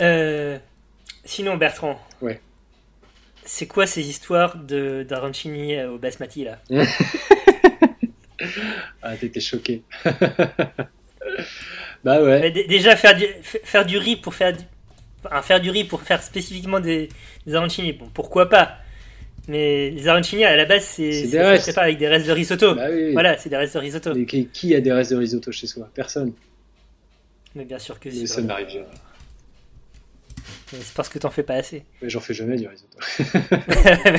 Euh, sinon, Bertrand. Ouais. C'est quoi ces histoires de d'arancini au basmati là Ah, t'étais choqué. bah ouais. Mais Déjà faire du, faire du riz pour faire du, enfin, faire du riz pour faire spécifiquement des, des arancini, bon pourquoi pas. Mais les arancini à la base c'est ça se restes. prépare avec des restes de risotto. Bah oui. Voilà, c'est des restes de risotto. Mais qui, qui a des restes de risotto chez soi? Personne. Mais bien sûr que c'est. ça ne m'arrive jamais. Mais C'est parce que t'en fais pas assez. Mais j'en fais jamais du risotto.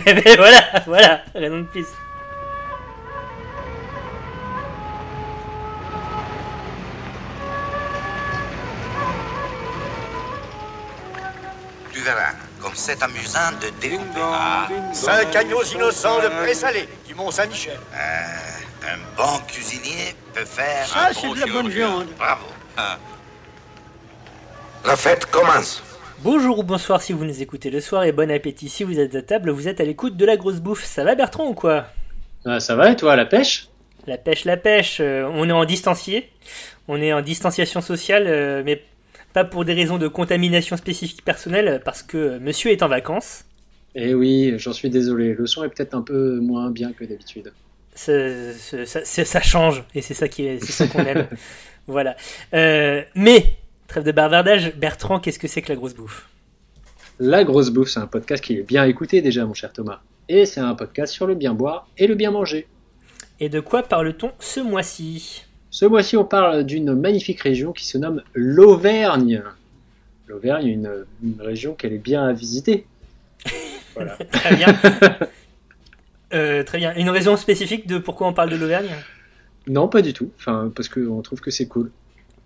mais, mais voilà, voilà, raison de plus. Tu verras, comme c'est amusant de découper. Ah, Cinq agneaux innocents de présalé du Mont-Saint-Michel. euh, un bon cuisinier peut faire Ça, un c'est bon de la bonne viande. Bravo. Ah. La fête commence. Bonjour ou bonsoir si vous nous écoutez le soir et bon appétit si vous êtes à table, vous êtes à l'écoute de la grosse bouffe. Ça va Bertrand ou quoi? Ah, ça va et toi, la pêche? La pêche, la pêche, euh, on est en distancié, on est en distanciation sociale, euh, mais pas pour des raisons de contamination spécifique personnelle, parce que euh, monsieur est en vacances. Eh oui, j'en suis désolé. Le son est peut-être un peu moins bien que d'habitude. Ça, ça, ça- change, et c'est ça qui est, c'est ça qu'on aime. voilà. Euh, mais, trêve de bavardage, Bertrand, qu'est-ce que c'est que la grosse bouffe? La grosse bouffe, c'est un podcast qui est bien écouté déjà, mon cher Thomas. Et c'est un podcast sur le bien boire et le bien manger. Et de quoi parle-t-on ce mois-ci? Ce mois-ci, on parle d'une magnifique région qui se nomme l'Auvergne. L'Auvergne, une, une région qu'elle est bien à visiter. Voilà. Très bien. Euh, très bien. Une raison spécifique de pourquoi on parle de l'Auvergne? Non, pas du tout. Enfin, parce qu'on trouve que c'est cool.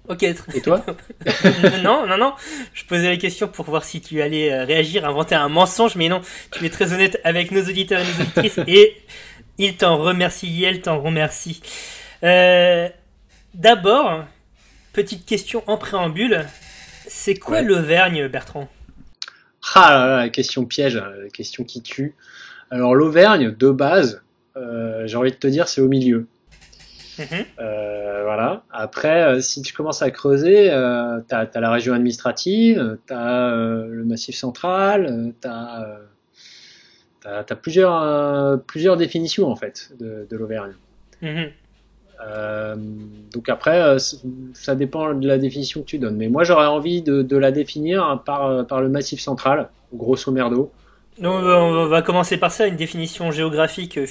Ok. Et toi non, non, non. Je posais la question pour voir si tu allais euh, réagir, inventer un mensonge, mais non. Tu es très honnête avec nos auditeurs et nos auditrices et ils t'en remercient, elles t'en remercient. Euh, D'abord, petite question en préambule. C'est quoi Ouais. l'Auvergne, Bertrand? Ah là là, la question piège, question qui tue. Alors l'Auvergne, de base, euh, j'ai envie de te dire, c'est au milieu. Mhm. Euh, voilà. Après, euh, si tu commences à creuser, euh, t'as as la région administrative, t'as euh, le Massif central, t'as t'as- t'as plusieurs plusieurs définitions en fait de, de l'Auvergne. Mhm. Donc après, ça dépend de la définition que tu donnes. Mais moi, j'aurais envie de, de la définir par par le Massif central, grosso merdo. Donc, on va commencer par ça, une définition géographique euh,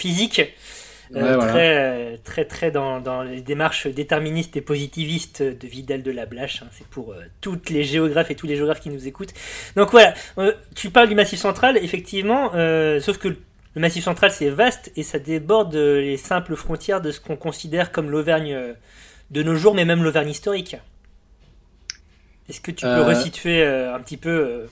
Euh, voilà. très, euh, très, très dans, dans les démarches déterministes et positivistes de Vidal de la Blache. hein. C'est pour euh, toutes les géographes et tous les géographes qui nous écoutent. Donc voilà, euh, tu parles du Massif central, effectivement, euh, sauf que le Massif central c'est vaste et ça déborde euh, les simples frontières de ce qu'on considère comme l'Auvergne euh, de nos jours, mais même l'Auvergne historique. Est-ce que tu peux Euh, resituer euh, un petit peu euh,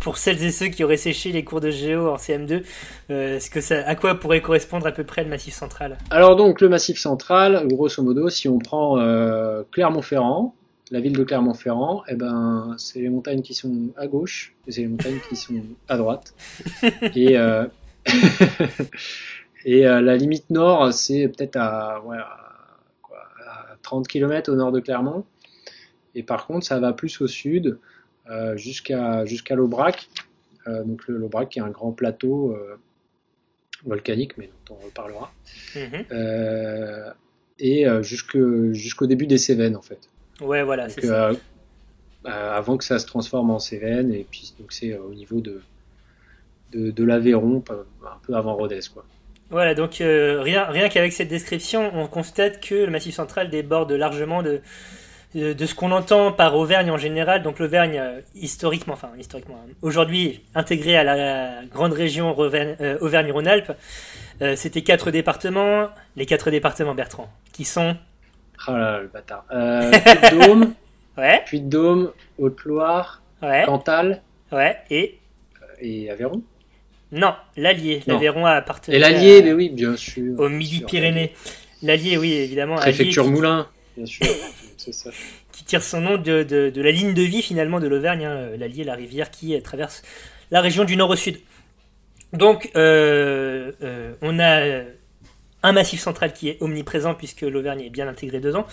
pour- celles et ceux qui auraient séché les cours de géo en CM2, euh, ce que ça, à quoi pourrait correspondre à peu près le Massif central? Alors donc le Massif central, grosso modo, si on prend euh, Clermont-Ferrand, la ville de Clermont-Ferrand, eh ben c'est les montagnes qui sont à gauche et c'est les montagnes qui sont à droite. et euh, et la limite nord, c'est peut-être à, ouais, à, quoi, à 30 km au nord de Clermont. Et par contre, ça va plus au sud, jusqu'à jusqu'à l'Aubrac. Euh, donc l'Aubrac qui est un grand plateau euh, volcanique, mais dont on reparlera. Mhm. Euh, et euh, jusqu'au début des Cévennes en fait. Ouais, voilà, Donc, c'est ça. euh, euh, avant que ça se transforme en Cévennes, et puis donc c'est euh, au niveau de, de, de l'Aveyron, un peu avant Rodez quoi. Voilà, donc euh, rien, rien qu'avec cette description, on constate que le Massif central déborde largement de, de, de ce qu'on entend par Auvergne en général. Donc l'Auvergne, euh, historiquement, enfin historiquement, hein, aujourd'hui intégrée à la grande région euh, Auvergne-Rhône-Alpes, euh, c'était quatre départements, les quatre départements Bertrand, qui sont... Ah là là, le bâtard. Euh, Puy-de-Dôme, Ouais, Puy-de-Dôme, Haute-Loire, ouais, Cantal ouais, et... et Aveyron? Non, l'Allier, l'Aveyron a appartenu Et l'Allier, mais oui, bien sûr. au Midi-Pyrénées. L'Allier, oui, évidemment. Préfecture Moulin, bien sûr. qui tire son nom de, de- la ligne de vie finalement de l'Auvergne, hein, l'Allier, la rivière qui euh, traverse la région du nord au sud. Donc, euh, euh, on a euh, un massif central qui est omniprésent puisque l'Auvergne est bien intégrée dedans.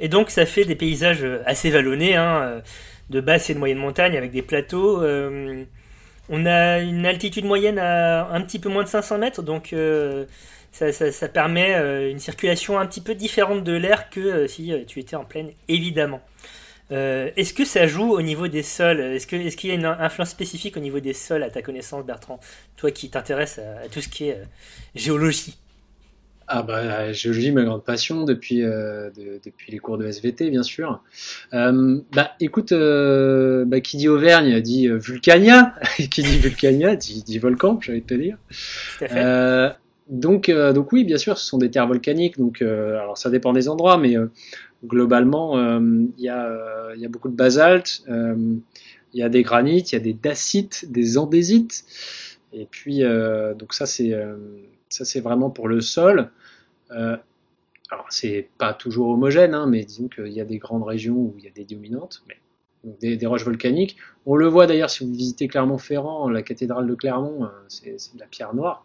Et donc, ça fait des paysages euh, assez vallonnés. hein, euh, de basse et de moyenne montagne avec des plateaux. on a une altitude moyenne à un petit peu moins de 500 mètres, donc ça, ça, permet une circulation un petit peu différente de l'air que si tu étais en plaine, évidemment. Euh, est-ce que ça joue au niveau des sols? Est-ce qu'il est y a une influence spécifique au niveau des sols à ta connaissance, Bertrand? Toi qui t'intéresses à, tout ce qui est euh, géologie. Ah bah la géologie, ma grande passion depuis, euh, depuis les cours de SVT, bien sûr. bah écoute, bah, qui dit Auvergne dit Vulcania, qui dit Vulcania dit, dit volcan, j'allais te dire. Donc, donc oui, bien sûr, ce sont des terres volcaniques. Donc, alors ça dépend des endroits, mais globalement, euh, il y, a beaucoup de basalte, euh, il y a des granites, il y a des dacites, des andésites. Et puis, euh, donc ça, c'est vraiment pour le sol. alors, c'est pas toujours homogène, hein, mais disons qu'il y a des grandes régions où il y a des dominantes, mais des, roches volcaniques. On le voit d'ailleurs si vous visitez Clermont-Ferrand, la cathédrale de Clermont, c'est de la pierre noire.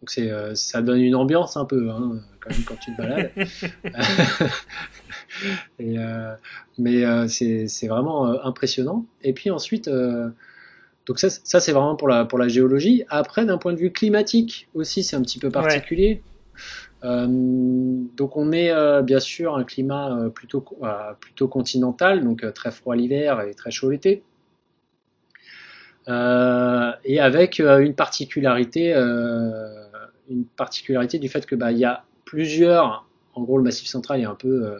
Donc euh, ça donne une ambiance un peu hein, quand, quand tu te balades. Euh, mais euh, c'est vraiment impressionnant. Et puis ensuite, donc ça, ça c'est vraiment pour la, pour la géologie. Après, d'un point de vue climatique aussi, c'est un petit peu particulier. donc on est bien sûr un climat plutôt, plutôt continental, donc très froid l'hiver et très chaud l'été. et avec une particularité une particularité du fait que bah, il y a plusieurs, en gros le massif central a un peu, euh,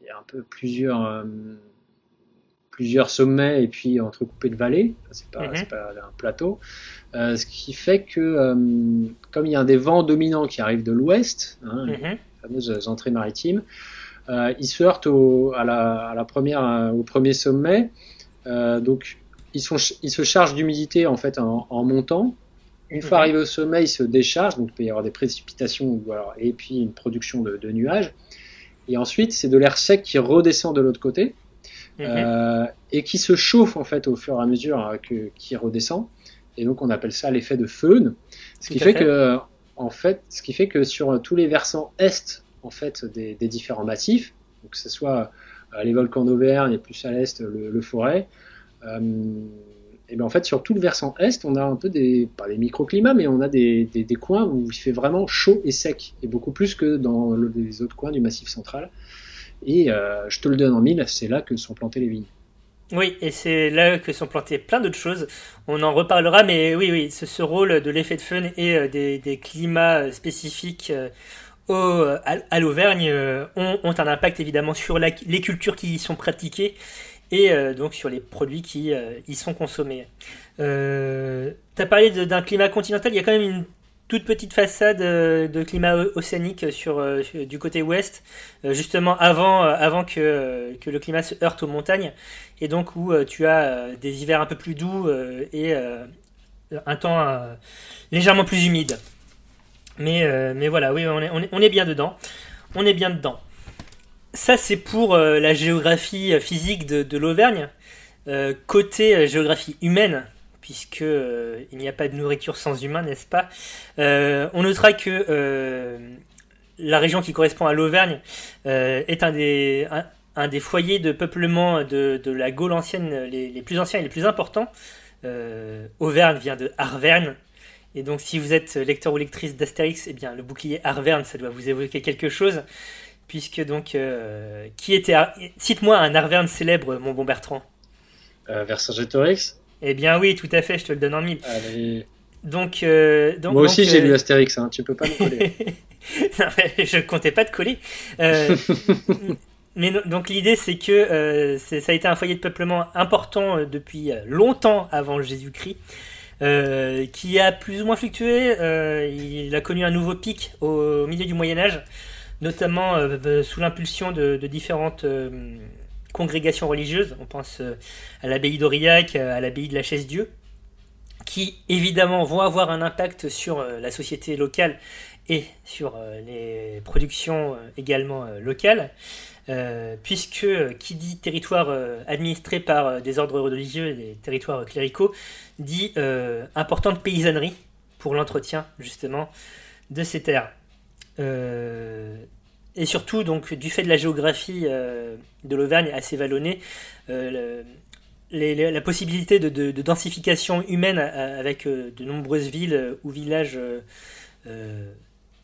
il y a un peu plusieurs, euh, plusieurs sommets et puis entrecoupés de vallées, c'est pas, mhm. pas, un plateau, euh, ce qui fait que comme il y a des vents dominants qui arrivent de l'ouest, hein, les mhm. fameuses entrées maritimes, ils se heurtent au, à, la, à la première, au premier sommet, donc ils, sont, ils se chargent d'humidité en fait en, en montant, une fois mhm. arrivé au sommet, il se décharge, donc il peut y avoir des précipitations et puis une production de, nuages. Et ensuite, c'est de l'air sec qui redescend de l'autre côté mhm. euh, et qui se chauffe en fait au fur et à mesure hein, que, qui redescend. Et donc on appelle ça l'effet de Föhn. Ce qui fait, que, en fait, ce qui fait que sur tous les versants est en fait des, différents massifs, donc que ce soit euh, les volcans d'Auvergne et plus à l'est le, forêt, euh, et bien en fait sur tout le versant est, on a un peu des pas des microclimats, mais on a des, des, des, coins où il fait vraiment chaud et sec, et beaucoup plus que dans les autres coins du Massif central. Et euh, je te le donne en mille, c'est là que sont plantées les vignes. Oui, et c'est là que sont plantées plein d'autres choses. On en reparlera, mais oui, oui, ce, ce rôle de l'effet de fun et euh, des, des, climats euh, spécifiques au, à, l'Auvergne ont, ont, un impact évidemment sur la, les cultures qui y sont pratiquées et euh, donc sur les produits qui euh, y sont consommés. Euh, tu as parlé d'un climat continental, il y a quand même une toute petite façade de climat océanique sur, du côté ouest, justement avant, avant que, que, le climat se heurte aux montagnes, et donc où tu as des hivers un peu plus doux et un temps légèrement plus humide. Mais, mais voilà, oui, on est, on est, on est bien dedans. On est bien dedans. Ça, c'est pour euh, la géographie euh, physique de, l'Auvergne. Euh, côté géographie humaine, puisque il n'y a pas de nourriture sans humain, n'est-ce pas? On notera que la région qui correspond à l'Auvergne est un des, un, des foyers de peuplement de, la Gaule ancienne les, les, plus anciens et les plus importants. Auvergne vient de Arverne. Et donc, si vous êtes lecteur ou lectrice d'Astérix, eh bien, le bouclier Arverne, ça doit vous évoquer quelque chose puisque donc euh, qui était cite-moi un Arverne célèbre mon bon Bertrand. Euh, Vercingétorix Eh bien oui tout à fait je te le donne en mille. Allez. donc, euh, donc moi aussi j'ai lu Astérix hein, tu peux pas me coller. Non, mais je comptais pas te coller. Mais donc l'idée c'est que ça a été un foyer de peuplement important depuis longtemps avant Jésus-Christ qui a plus ou moins fluctué. Il a connu un nouveau pic au milieu du Moyen Âge notamment euh, euh, sous l'impulsion de, différentes euh, congrégations religieuses. On pense à l'abbaye d'Aurillac, à l'abbaye de la Chaise-Dieu, qui évidemment vont avoir un impact sur la société locale et sur les productions également locales, puisque qui dit territoire administré par des ordres religieux et des territoires cléricaux, dit importante paysannerie pour l'entretien justement de ces terres. Euh, et surtout, donc, du fait de la géographie de l'Auvergne assez vallonnée, la possibilité de, densification humaine avec de nombreuses villes ou villages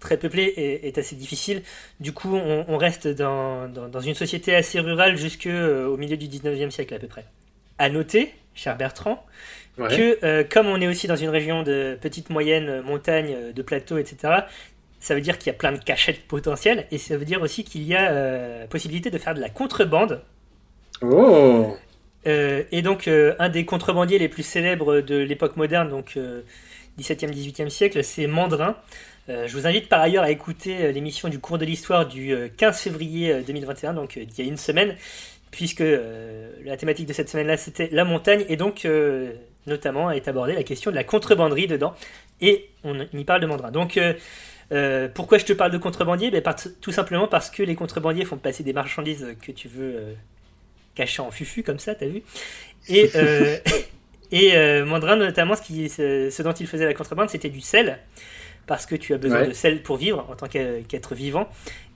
très peuplée est, assez difficile. Du coup, on, reste dans, une société assez rurale jusqu'au euh, milieu du 19e siècle à peu près. À noter, cher Bertrand, que euh, comme on est aussi dans une région de petites, moyennes montagnes, de plateaux, etc., ça veut dire qu'il y a plein de cachettes potentielles et ça veut dire aussi qu'il y a euh, possibilité de faire de la contrebande. Oh et donc, un des contrebandiers les plus célèbres de l'époque moderne, donc 17e, 18e siècle, c'est Mandrin. Euh, je vous invite par ailleurs à écouter euh, l'émission du cours de l'histoire du 15 euh, février 2021, donc il y a une semaine, puisque la thématique de cette semaine-là c'était la montagne, et donc notamment est abordée la question de la contrebanderie dedans, et on y parle de mandrin. Donc pourquoi je te parle de contrebandier ben, Tout simplement parce que les contrebandiers font passer des marchandises que tu veux cacher en fufu, comme ça, t'as vu? Et, et Mandrin, notamment, ce, qui, ce dont il faisait la contrebande, c'était du sel. Parce que tu as besoin de sel pour vivre en tant qu'être vivant,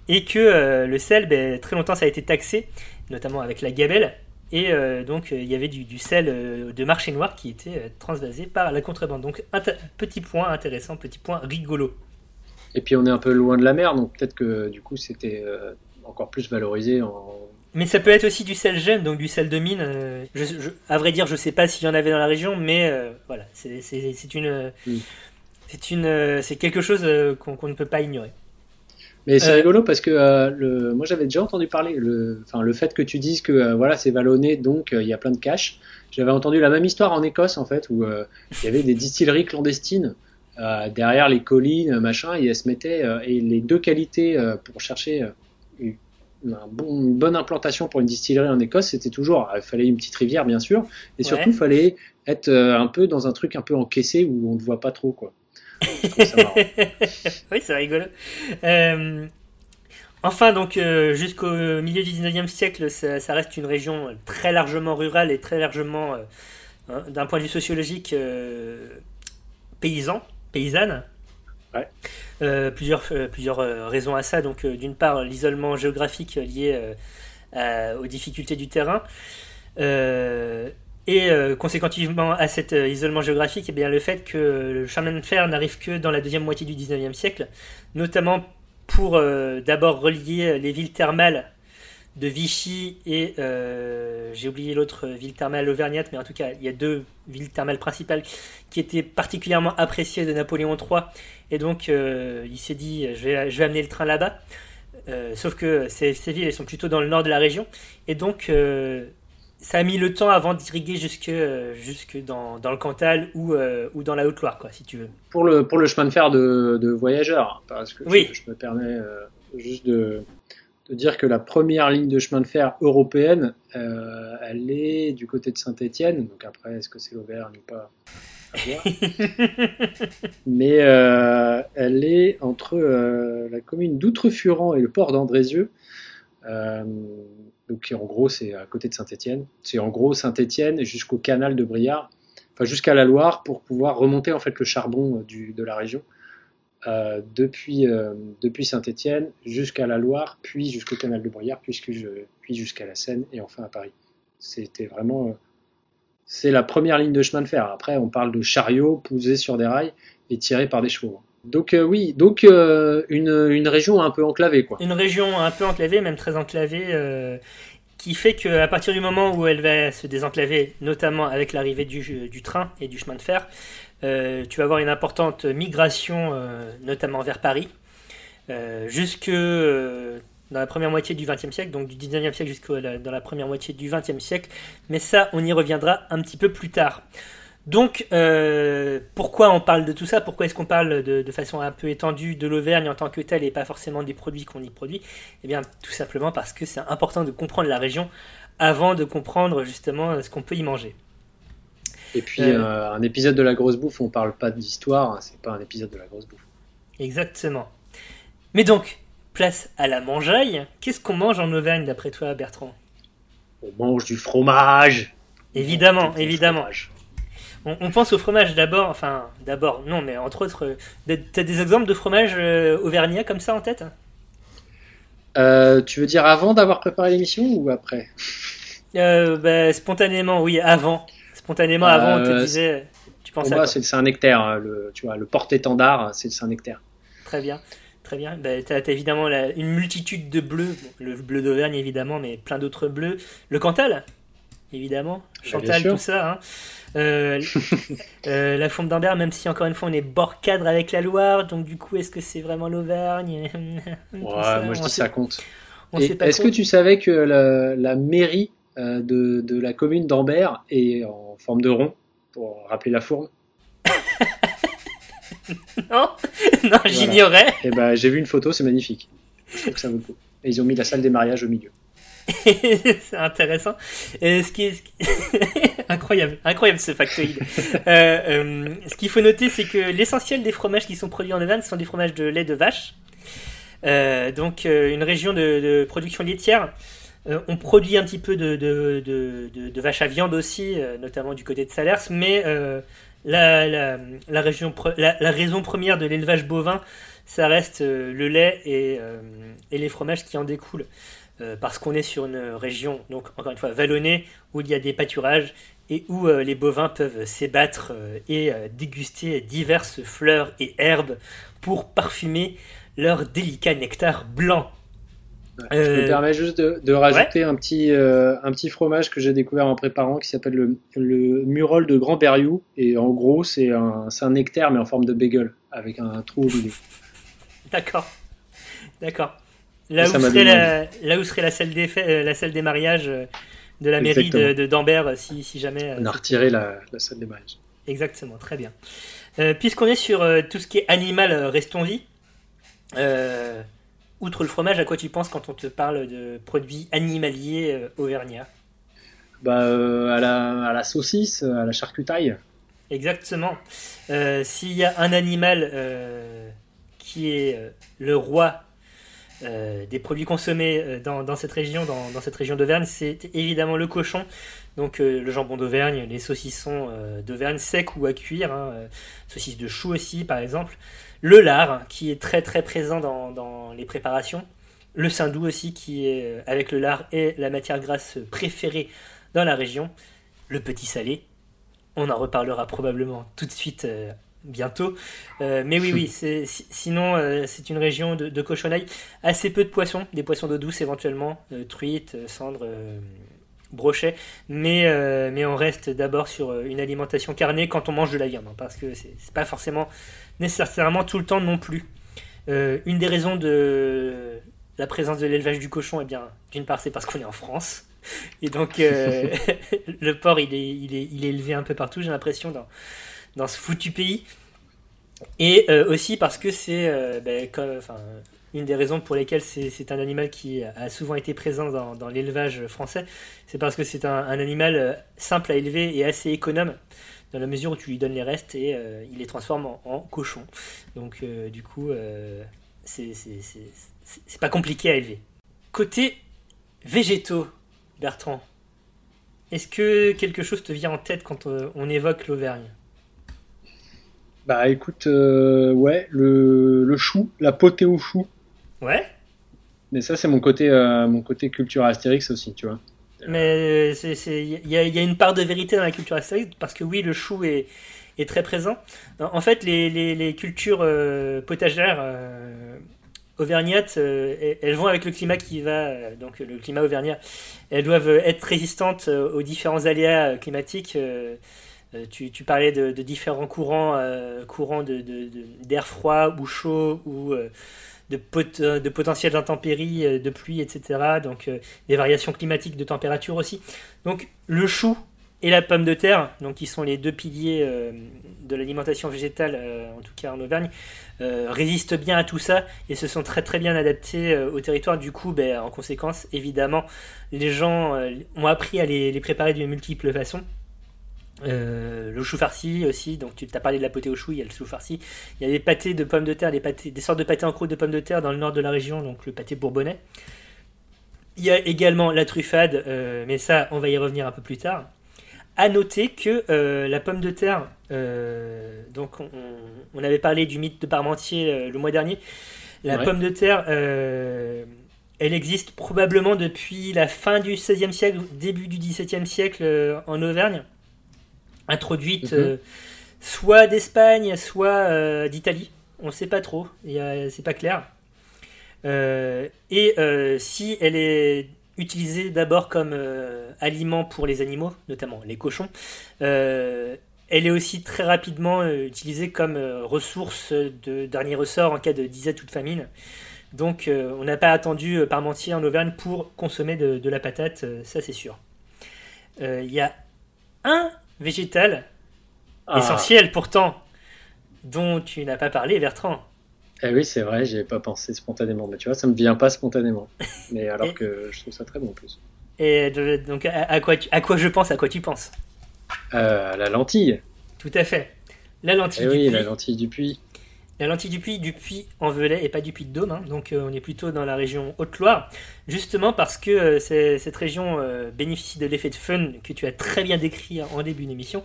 et que euh, le sel, ben, très longtemps, ça a été taxé, notamment avec la gabelle, et euh, donc il y avait du, sel euh, de marché noir qui était transvasé par la contrebande. Donc petit point intéressant, petit point rigolo. Et puis on est un peu loin de la mer, donc peut-être que du coup c'était encore plus valorisé en, mais ça peut être aussi du sel jeune, donc du sel de mine. à vrai dire, je sais pas s'il y en avait dans la région, mais voilà, c'est une, c'est une, euh, c'est quelque chose euh, qu'on ne peut pas ignorer. Mais c'est euh, rigolo parce que le, moi j'avais déjà entendu parler, le, enfin, le fait que tu dises que voilà c'est vallonné donc il y a plein de caches. J'avais entendu la même histoire en Écosse en fait où il y avait des distilleries clandestines derrière les collines machin et elles se mettaient et les deux qualités pour chercher une, bonne implantation pour une distillerie en Écosse c'était toujours il fallait une petite rivière bien sûr et surtout il fallait être un peu dans un truc un peu encaissé où on ne voit pas trop quoi. oui, c'est rigolo. Euh, enfin, donc, euh, jusqu'au milieu du 19e siècle, ça, reste une région très largement rurale et très largement, euh, hein, d'un point de vue sociologique, paysan, paysanne. plusieurs, plusieurs raisons à ça. Donc, d'une part, l'isolement géographique lié aux difficultés du terrain. Et euh, conséquentement à cet euh, isolement géographique, et eh bien, le fait que le chemin de fer n'arrive que dans la deuxième moitié du 19e siècle, notamment pour euh, d'abord relier les villes thermales de Vichy et j'ai oublié l'autre ville thermale auvergnate, mais en tout cas il y a deux villes thermales principales qui étaient particulièrement appréciées de Napoléon III, et donc il s'est dit je vais, je vais amener le train là-bas. sauf que ces, ces, villes elles sont plutôt dans le nord de la région, et donc ça a mis le temps avant d'irriguer jusque, jusque dans, dans le Cantal ou, euh, ou dans la Haute-Loire, quoi, si tu veux. Pour le, pour le chemin de fer de, de voyageurs, parce que oui. je, me permets euh, juste de, de, dire que la première ligne de chemin de fer européenne, euh, elle est du côté de Saint-Étienne, donc après, est-ce que c'est l'Auvergne ou pas? Mais elle est entre la commune d'Outrefurant et le port d'Andrézieux. Donc en gros, c'est à côté de Saint-Étienne. C'est en gros Saint-Étienne jusqu'au canal de Briard, enfin jusqu'à la Loire pour pouvoir remonter en fait le charbon euh, du, de la région euh, depuis, euh, depuis Saint-Étienne jusqu'à la Loire, puis jusqu'au canal de Briard, puis, jusqu'à la Seine et enfin à Paris. C'était vraiment c'est la première ligne de chemin de fer. Après, on parle de chariots posés sur des rails et tirés par des chevaux. Donc oui, donc une, une, région un peu enclavée quoi. Une région un peu enclavée, même très enclavée, qui fait qu'à partir du moment où elle va se désenclaver, notamment avec l'arrivée du, train et du chemin de fer, euh, tu vas avoir une importante migration, euh, notamment vers Paris, euh, jusque dans la première moitié du XXe siècle, donc du XIXe siècle jusqu'à dans la première moitié du XXe siècle. Mais ça, on y reviendra un petit peu plus tard. Donc, pourquoi on parle de tout ça? Pourquoi est-ce qu'on parle de, façon un peu étendue de l'Auvergne en tant que telle et pas forcément des produits qu'on y produit? Eh bien, tout simplement parce que c'est important de comprendre la région avant de comprendre justement ce qu'on peut y manger. Et puis, euh, euh, un épisode de la grosse bouffe, on parle pas d'histoire, hein, c'est pas un épisode de la grosse bouffe. Exactement. Mais donc, place à la mangeaille. Qu'est-ce qu'on mange en Auvergne d'après toi, Bertrand? On mange du fromage. Évidemment, évidemment. On, pense au fromage d'abord, enfin d'abord, non, mais entre autres, euh, t'as des exemples de fromage euh, auvergnat comme ça en tête? Euh, tu veux dire avant d'avoir préparé l'émission ou après? Euh, bah, Spontanément, oui, avant. Spontanément, avant, on te Euh, disait. Tu Pour pensais à moi, c'est le Saint-Nectaire. hein, Le, tu vois, le porte-étendard, c'est le Saint-Nectaire. Très bien. Très bien. Bah, t'as, t'as évidemment la- une multitude de bleus. Bon, le bleu d'Auvergne, évidemment, mais plein d'autres bleus. Le Cantal, évidemment. bien Chantal, tout ça. hein. Euh, euh, la Fonte d'Ambert, même si encore une fois on est bord cadre avec la Loire, donc du coup, est-ce que c'est vraiment l'Auvergne? Ouais, moi, je dis sait- ça compte. on Et sait pas Est-ce que tu savais que la, la mairie de, de la commune d'Ambert est en forme de rond, pour rappeler la fourme Non, non j'ignorais. Et ben, j'ai vu une photo, c'est magnifique. Je trouve que ça vaut le coup. Et ils ont mis la salle des mariages au milieu. c'est intéressant. Et ce qui est, ce qui- incroyable, incroyable ce factoïde. Euh, euh, ce qu'il faut noter, c'est que l'essentiel des fromages qui sont produits en Auvergne sont des fromages de lait de vache. Euh, donc euh, une région de, de production laitière. Euh, on produit un petit peu de, de, de, de- de vache à viande aussi, euh, notamment du côté de Salers, mais euh, la, raison première de l'élevage bovin, ça reste le lait et, et les fromages qui en découlent. Parce qu'on est sur une région, donc encore une fois, vallonnée, où il y a des pâturages et où les bovins peuvent s'ébattre et déguster diverses fleurs et herbes pour parfumer leur délicat nectar blanc. Je Euh, me permets juste de, de rajouter un, petit, euh, un petit fromage que j'ai découvert en préparant qui s'appelle le, le Murol de Grand Berriou. Et en gros, c'est un, un nectar mais en forme de bagel avec un trou au milieu. D'accord. D'accord. Là, où serait la, là où serait la salle des, euh, la salle des mariages euh, de la mairie de, Exactement. de d'Ambert, euh, si, si jamais. euh, On a retiré la, la salle des mariages. Exactement, très bien. Euh, Puisqu'on est sur euh, tout ce qui est animal, euh, restons-y. Euh, outre le fromage, à quoi tu penses quand on te parle de produits animaliers euh, auvergnats? Bah, euh, à, la, à la saucisse, à la charcutaille. Exactement. Euh, S'il y a un animal qui est le roi des produits consommés dans, dans cette région, dans, dans cette région d'Auvergne, c'est évidemment le cochon. Donc le jambon d'Auvergne, les saucissons d'Auvergne secs ou à cuire, hein, saucisses de chou aussi par exemple. Le lard, qui est très très présent dans, dans les préparations. Le saindoux aussi, qui est euh, avec le lard est la matière grasse préférée dans la région. Le petit salé, on en reparlera probablement tout de suite euh, bientôt. Euh, mais oui, oui, c'est- sinon, euh, c'est une région de, de cochonailles. Assez peu de poissons, des poissons d'eau douce éventuellement, truites, cendres, brochets. Mais, euh, mais on reste d'abord sur euh, une alimentation carnée quand on mange de la viande, hein, parce que c'est c'est pas forcément nécessairement tout le temps non plus. Euh, une des raisons de la présence de l'élevage du cochon, eh bien, d'une part, c'est parce qu'on est en France. Et donc, euh, le porc, il est, il, est, il est élevé un peu partout, j'ai l'impression, dans, dans ce foutu pays. Et euh, aussi parce que c'est euh, ben, une des raisons pour lesquelles c'est un animal qui a souvent été présent dans, l'élevage français. C'est parce que c'est un, animal euh, simple à élever et assez économe, dans la mesure où tu lui donnes les restes et il les transforme en, en cochon. Donc, du coup, c'est pas compliqué à élever. Côté végétaux, Bertrand, est-ce que quelque chose te vient en tête quand on évoque l'Auvergne? Bah écoute, euh, ouais, le, le chou, la potée au chou. Ouais, Mais ça, c'est mon côté, euh, mon côté culture Astérix aussi, tu vois. mais il y, a- il y a une part de vérité dans la culture astérique parce que oui, le chou est, est très présent. En fait, les, les- les cultures euh, potagères euh, auvergnates, euh, elles- vont avec le climat qui va, euh, donc le climat auvergnat. Elles doivent être résistantes euh, aux différents aléas euh, climatiques. Euh, tu, parlais de, différents courants, euh, courants d'air froid ou chaud ou euh, de, pot- de potentielles intempéries, de pluie, etc. Donc des variations climatiques de température aussi. Donc le chou et la pomme de terre, donc qui sont les deux piliers de l'alimentation végétale, en tout cas en Auvergne, résistent bien à tout ça et se sont très très bien adaptés au territoire. Du coup, ben, en conséquence, évidemment, les gens ont appris à les, les préparer de multiples façons. Euh, le chou farci aussi, donc tu t'as parlé de la potée au chou, il y a le chou farci. Il y a des pâtés de pommes de terre, des, pâtés, des sortes de pâtés en croûte de pommes de terre dans le nord de la région, donc le pâté bourbonnais. Il y a également la truffade, euh, mais ça, on va y revenir un peu plus tard. À noter que euh, la pomme de terre, donc on, on avait parlé du mythe de Parmentier le mois dernier, la Ouais. pomme de terre elle existe probablement depuis la fin du XVIe siècle, début du XVIIe siècle en Auvergne, introduite Mhm. euh, soit d'Espagne, soit euh, d'Italie. On ne sait pas trop, c'est pas clair. Euh, et si elle est utilisée d'abord comme aliment pour les animaux, notamment les cochons, elle est aussi très rapidement euh, utilisée comme euh, ressource de dernier ressort en cas de disette ou de famine. Donc euh, on n'a pas attendu Parmentier en Auvergne pour consommer de, de la patate, ça c'est sûr. Il y a un végétal Ah, essentiel pourtant dont tu n'as pas parlé, Bertrand. eh oui, c'est vrai, j'y ai pas pensé spontanément. Mais tu vois, ça me vient pas spontanément. Mais alors Et- que je trouve ça très bon en plus. Et donc à, à quoi tu- à quoi je pense, à quoi tu penses? Euh, la lentille. Tout à fait. La lentille Eh du oui, puits. la lentille du puits. La lentille du puits, du puits en Velay et pas du puits de Dôme, hein. donc euh, on est plutôt dans la région Haute-Loire, justement parce que euh, cette région euh, bénéficie de l'effet de fun que tu as très bien décrit en début d'émission,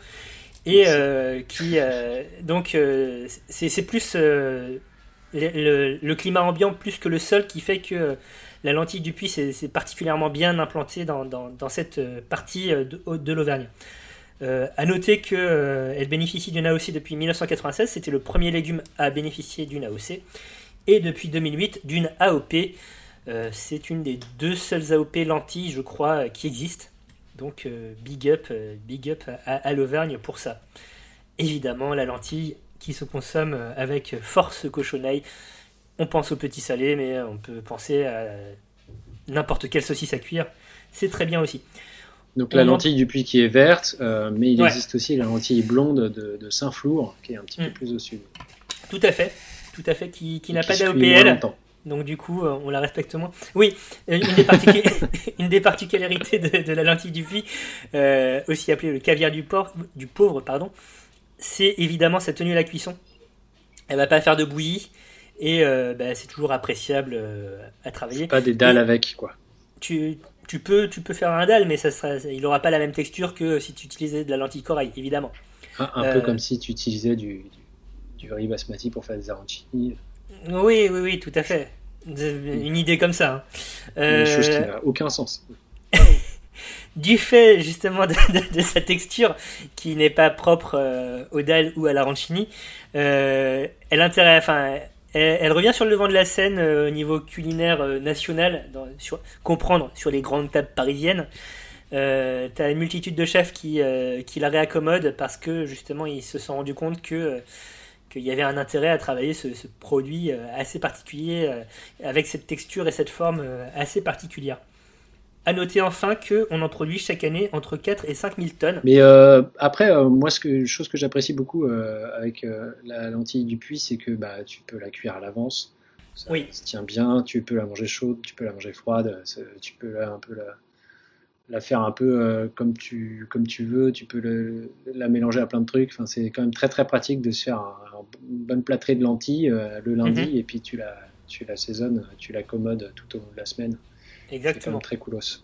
et qui donc c'est plus le, le- le climat ambiant plus que le sol qui fait que la lentille du puits c'est particulièrement bien implanté dans, dans- dans cette partie de, de l'Auvergne. Euh, à noter qu'elle bénéficie d'une AOC depuis 1996, c'était le premier légume à bénéficier d'une AOC, et depuis 2008 d'une AOP. Euh, c'est une des deux seules AOP lentilles, je crois, euh, qui existent. Donc euh, big up, euh, big up à, l'Auvergne pour ça. Évidemment, la lentille qui se consomme euh, avec force cochonaille. On pense au petit salé, mais on peut penser à n'importe quelle saucisse à cuire. C'est très bien aussi. Donc On la en- lentille du puits qui est verte, euh, mais il Ouais. existe aussi la lentille blonde de, de Saint-Flour, qui est un petit Mm. peu plus au sud. Tout à fait, tout à fait, qui, qui n'a pas d'AOPL. Donc du coup, euh, on la respecte moins. Oui, euh, une des, particu- une des particularités de, de la lentille du puits, euh, aussi appelée le caviar du, porc- du pauvre, pardon, c'est évidemment sa tenue à la cuisson. Elle va pas faire de bouillie et euh, bah, c'est toujours appréciable à travailler. Pas des dalles Et- avec, quoi. Tu, tu peux, tu peux faire un dalle, mais ça sera, il n'aura pas la même texture que si tu utilisais de la lentille corail, évidemment. Un, un Euh, peu comme si tu utilisais du, du, du riz basmati pour faire des arancini. Oui, oui, oui, tout à fait. Une idée comme ça. hein. Une chose qui Euh, n'a aucun sens. du fait justement de, de- de sa texture qui n'est pas propre euh, au dalle ou à l'arancini, euh, elle, intéresse, enfin, elle, revient sur le devant de la scène euh, au niveau culinaire euh, national, comprendre sur les grandes tables parisiennes. Euh, T'as une multitude de chefs qui, la réaccommodent parce que justement ils se sont rendus compte qu'il y avait un intérêt à travailler ce, produit assez particulier avec cette texture et cette forme assez particulière. À noter enfin qu'on en produit chaque année entre 4 et 5 000 tonnes. Mais euh, après, euh, moi, ce que, chose que j'apprécie beaucoup euh, avec la lentille du puits, c'est que bah, tu peux la cuire à l'avance. Ça Oui. se tient bien, tu peux la manger chaude, tu peux la manger froide, ça- tu peux la, un peu la, la faire un peu comme, tu, comme tu veux, tu peux le- la mélanger à plein de trucs. Enfin, c'est quand même très très pratique de se faire un- un- une bonne plâtrée de lentilles le lundi Mhm. et puis tu la, tu la saisonnes, tu l'accommodes tout au long de la semaine. Exactement. très coolos.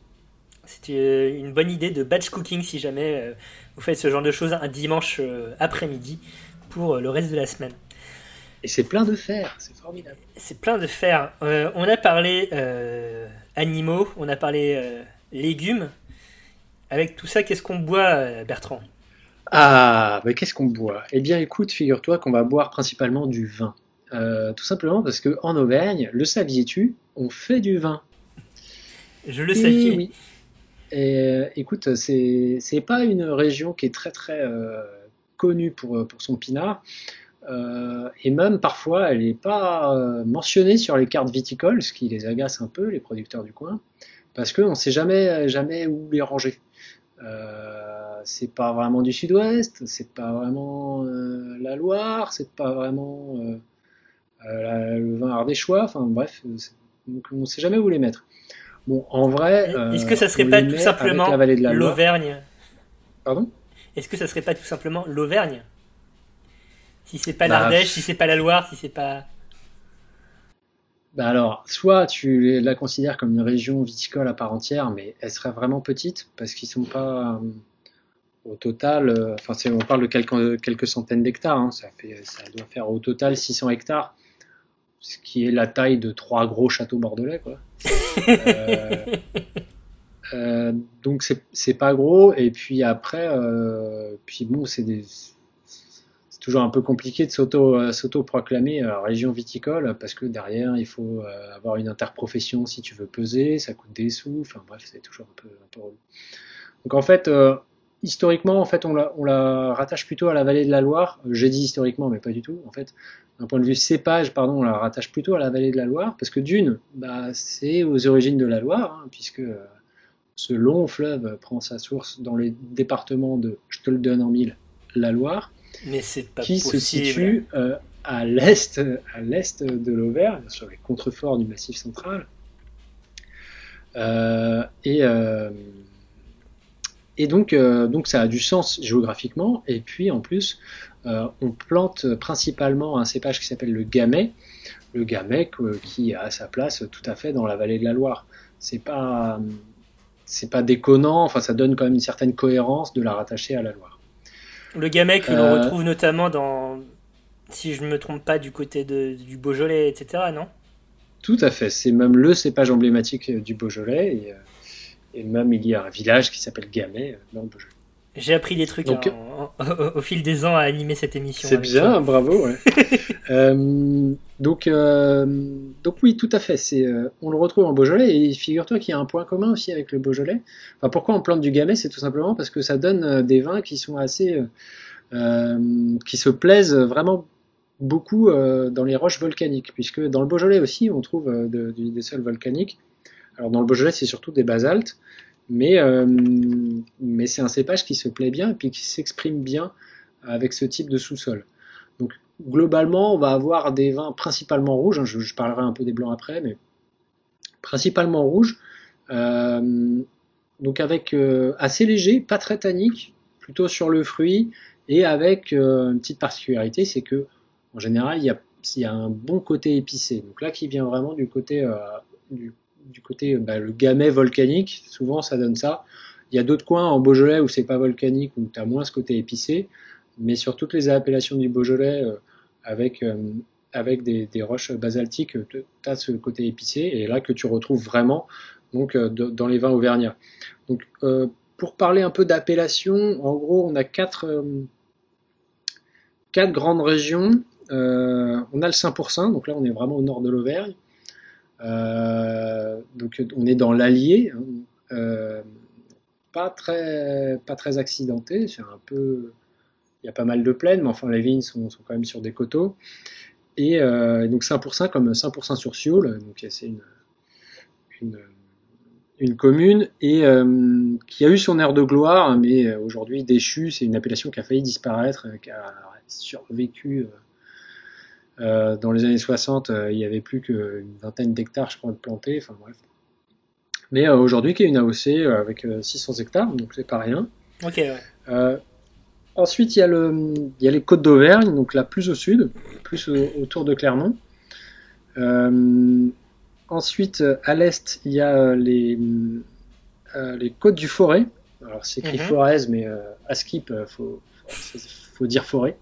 C'est euh, une bonne idée de batch cooking si jamais euh, vous faites ce genre de choses un dimanche euh, après-midi pour le reste de la semaine. Et c'est plein de fer, c'est formidable. C'est plein de fer. Euh, on a parlé euh, animaux, on a parlé euh, légumes. Avec tout ça, qu'est-ce qu'on boit, Bertrand? Ah, mais qu'est-ce qu'on boit? Eh bien, écoute, figure-toi qu'on va boire principalement du vin. Tout simplement parce que en Auvergne, le saviez-tu, on fait du vin. Je le savais. oui. Euh, écoute, c'est c'est pas une région qui est très très euh, connue pour, pour son pinard. Euh, et même parfois, elle n'est pas euh, mentionnée sur les cartes viticoles, ce qui les agace un peu, les producteurs du coin, parce qu'on ne sait jamais, jamais où les ranger. Euh, c'est pas vraiment du sud-ouest, c'est pas vraiment euh, la Loire, c'est pas vraiment euh, euh, le vin ardéchois, enfin bref, on ne sait jamais où les mettre. Bon, en vrai, Est-ce euh, que ça serait pas tout simplement l'Auvergne? Pardon? Est-ce que ça serait pas tout simplement l'Auvergne? Si c'est pas Bah, l'Ardèche, si c'est pas la Loire, si c'est pas. Bah alors, soit tu la considères comme une région viticole à part entière, mais elle serait vraiment petite parce qu'ils sont pas euh, au total. euh, Enfin, on parle de quelques, quelques centaines d'hectares. hein, ça fait, ça doit faire au total 600 hectares. Ce qui est la taille de trois gros châteaux bordelais, quoi. Euh, donc c'est pas gros. Et puis après puis bon c'est toujours un peu compliqué de s'auto s'auto proclamer région viticole parce que derrière il faut avoir une interprofession si tu veux peser ça coûte des sous. Enfin bref c'est toujours un peu un peu donc en fait historiquement, en fait, on la, on la, rattache plutôt à la vallée de la Loire. Euh, j'ai dit historiquement, mais pas du tout. En fait, d'un point de vue cépage, pardon, on la rattache plutôt à la vallée de la Loire, parce que d'une, bah, c'est aux origines de la Loire, hein, puisque euh, ce long fleuve prend sa source dans les départements de, je te le donne en mille, la Loire, mais pas qui se situe euh, à l'est, à l'est de l'Auvergne, sur les contreforts du Massif central. Euh, et et donc, euh, donc ça a du sens géographiquement. Et puis en plus, euh, on plante principalement un cépage qui s'appelle le gamay. Le gamay qui a sa place tout à fait dans la vallée de la Loire. C'est pas, c'est pas déconnant. Enfin, ça donne quand même une certaine cohérence de la rattacher à la Loire. Le gamay que l'on euh, retrouve notamment dans, si je ne me trompe pas, du côté de, du Beaujolais, etc. Non? Tout à fait. C'est même le cépage emblématique du Beaujolais. Et, et même, il y a un village qui s'appelle Gamay euh, dans le Beaujolais. J'ai appris des trucs Donc, au fil des ans à animer cette émission. C'est bien, bravo. Ouais. euh, donc, euh, donc oui, tout à fait. C'est, euh, on le retrouve en Beaujolais et figure-toi qu'il y a un point commun aussi avec le Beaujolais. Enfin, pourquoi on plante du Gamay C'est tout simplement parce que ça donne des vins qui sont assez, qui se plaisent vraiment beaucoup dans les roches volcaniques, puisque dans le Beaujolais aussi, on trouve des sols volcaniques. Alors dans le Beaujolais, c'est surtout des basaltes, mais, euh, mais c'est un cépage qui se plaît bien et puis qui s'exprime bien avec ce type de sous-sol. Donc globalement, on va avoir des vins principalement rouges, hein, je, parlerai un peu des blancs après, mais principalement rouges, euh, donc avec euh, assez léger, pas très tannique, plutôt sur le fruit, et avec une petite particularité, c'est que en général, il y, a, il y, a, un bon côté épicé. Donc là, qui vient vraiment du côté du du côté bah, le gamay volcanique, souvent ça donne ça. Il y a d'autres coins en Beaujolais où c'est pas volcanique, où tu as moins ce côté épicé, mais sur toutes les appellations du Beaujolais euh, avec, euh, avec des, roches basaltiques, tu as ce côté épicé, et là que tu retrouves vraiment donc, euh, dans les vins auvergnats. Donc, pour parler un peu d'appellation, en gros, on a quatre, quatre grandes régions. on a le 5%, donc là on est vraiment au nord de l'Auvergne. Euh, donc on est dans l'Allier, hein. euh, pas très pas très accidenté, c'est un peu il y a pas mal de plaines, mais enfin les vignes sont, quand même sur des coteaux. Et euh, donc 5% comme 5% sur Sioule, donc c'est une, une, une, commune et qui a eu son air de gloire, mais aujourd'hui déchue, c'est une appellation qui a failli disparaître, qui a survécu euh, dans les années 60, euh, il n'y avait plus qu'une vingtaine d'hectares, je crois, de plantés. Enfin bref. Mais euh, aujourd'hui, qui est une AOC avec 600 hectares, donc c'est pas rien. Ok, Ensuite, il y, a le, il y a les côtes d'Auvergne, donc là plus au sud, plus autour de Clermont. ensuite, à l'est, il y a les, les côtes du Forêt. Alors c'est écrit mm Forez, mais à skip, il faut, faut, dire forêt.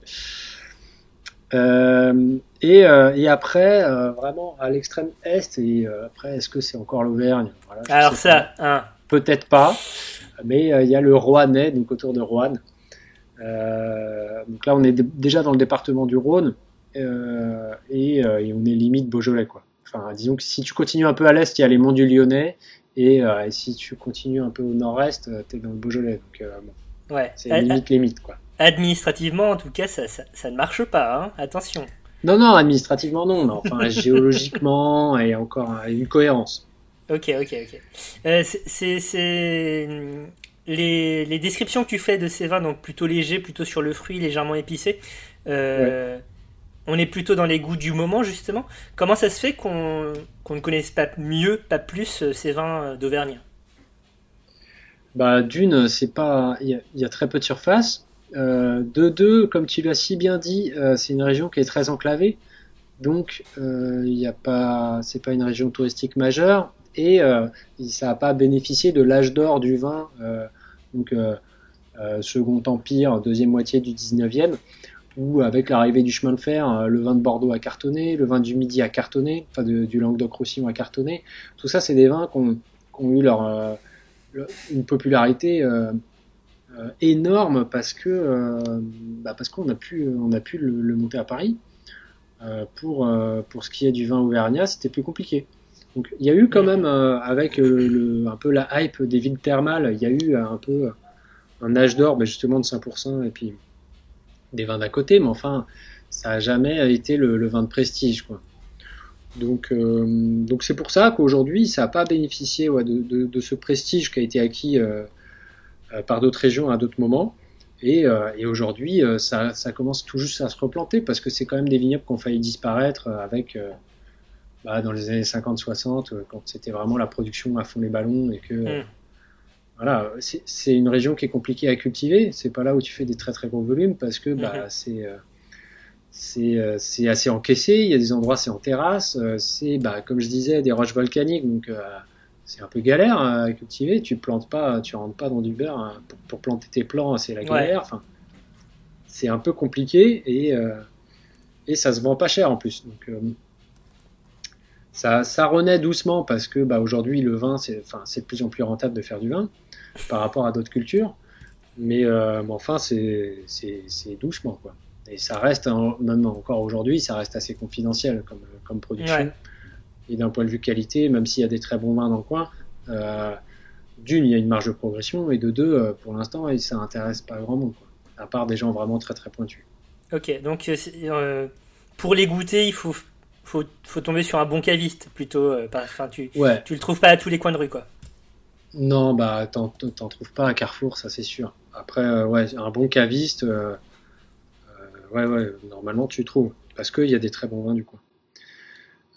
Euh, et, euh, et, après, euh, vraiment à l'extrême est, et après, est-ce que c'est encore l'Auvergne? Voilà, Alors ça, hein. peut-être pas, mais il y a le Rouennais, donc autour de Rouen. donc là, on est déjà dans le département du Rhône et, et, on est limite Beaujolais, quoi. Enfin, disons que si tu continues un peu à l'est, il y a les monts du Lyonnais, et, si tu continues un peu au nord-est, tu es dans le Beaujolais. Donc, bon, ouais. c'est limite limite, quoi. Administrativement, en tout cas, ça, ça, ne marche pas, hein attention. Non, non, administrativement, non, mais enfin, géologiquement, et encore une cohérence. Ok, ok, ok. Euh, c'est les, les, descriptions que tu fais de ces vins, donc plutôt légers, plutôt sur le fruit, légèrement épicé. Euh, on est plutôt dans les goûts du moment, justement. Comment ça se fait qu'on ne connaisse pas mieux, pas plus euh, ces vins d'Auvergne bah, D'une, c'est pas, il y, y, a très peu de surface. Euh, de deux, comme tu l'as si bien dit, euh, c'est une région qui est très enclavée, donc euh, il n'y a pas, c'est pas une région touristique majeure et ça n'a pas bénéficié de l'âge d'or du vin, donc Second Empire, deuxième moitié du 19e. où avec l'arrivée du chemin de fer, le vin de Bordeaux a cartonné, le vin du Midi a cartonné, enfin du Languedoc-Roussillon a cartonné. Tout ça, c'est des vins qui ont, eu leur, une popularité euh, énorme parce que euh, bah parce qu'on a pu on a pu le, le monter à Paris. Euh, pour euh, pour ce qui est du vin auvergnat, c'était plus compliqué. Donc il y a eu quand même avec le, un peu la hype des villes thermales, il y a eu un peu un âge d'or, ben, justement de 5% et puis des vins d'à côté, mais enfin ça a jamais été le, le vin de prestige quoi. Donc euh, donc c'est pour ça qu'aujourd'hui ça n'a pas bénéficié ouais, de, de, de ce prestige qui a été acquis euh, par d'autres régions à d'autres moments. Et, euh, et aujourd'hui, euh, ça, ça commence tout juste à se replanter parce que c'est quand même des vignobles qui ont failli disparaître euh, avec euh, bah, dans les années 50-60 euh, quand c'était vraiment la production à fond les ballons et que Mm. voilà, c'est une région qui est compliquée à cultiver. C'est pas là où tu fais des très très gros volumes parce que bah, Mhm. c'est euh, c'est euh, c'est assez encaissé. Il y a des endroits c'est en terrasse. euh, c'est bah, comme je disais des roches volcaniques donc euh, c'est un peu galère hein, à cultiver. Tu plantes pas, tu rentres pas dans du beurre hein. pour, pour planter tes plants, c'est la Ouais. galère. Enfin, c'est un peu compliqué et euh, et ça se vend pas cher en plus. Donc euh, ça, ça renaît doucement parce que bah, aujourd'hui le vin c'est enfin c'est de plus en plus rentable de faire du vin par rapport à d'autres cultures. Mais, euh, mais enfin c'est doucement quoi. Et ça reste hein, même encore aujourd'hui ça reste assez confidentiel comme comme production. Ouais. Et d'un point de vue qualité, même s'il y a des très bons vins dans le coin, euh, d'une, il y a une marge de progression, et de deux, euh, pour l'instant, ça intéresse pas grand monde, quoi. à part des gens vraiment très très pointus. Ok, donc euh, pour les goûter, il faut, faut, faut tomber sur un bon caviste plutôt. euh, tu, Ouais, tu le trouves pas à tous les coins de rue, quoi. non, bah t'en trouves pas à Carrefour, ça c'est sûr. Après, euh, ouais, un bon caviste, ouais, ouais, normalement tu trouves, parce qu'il y a des très bons vins du coin.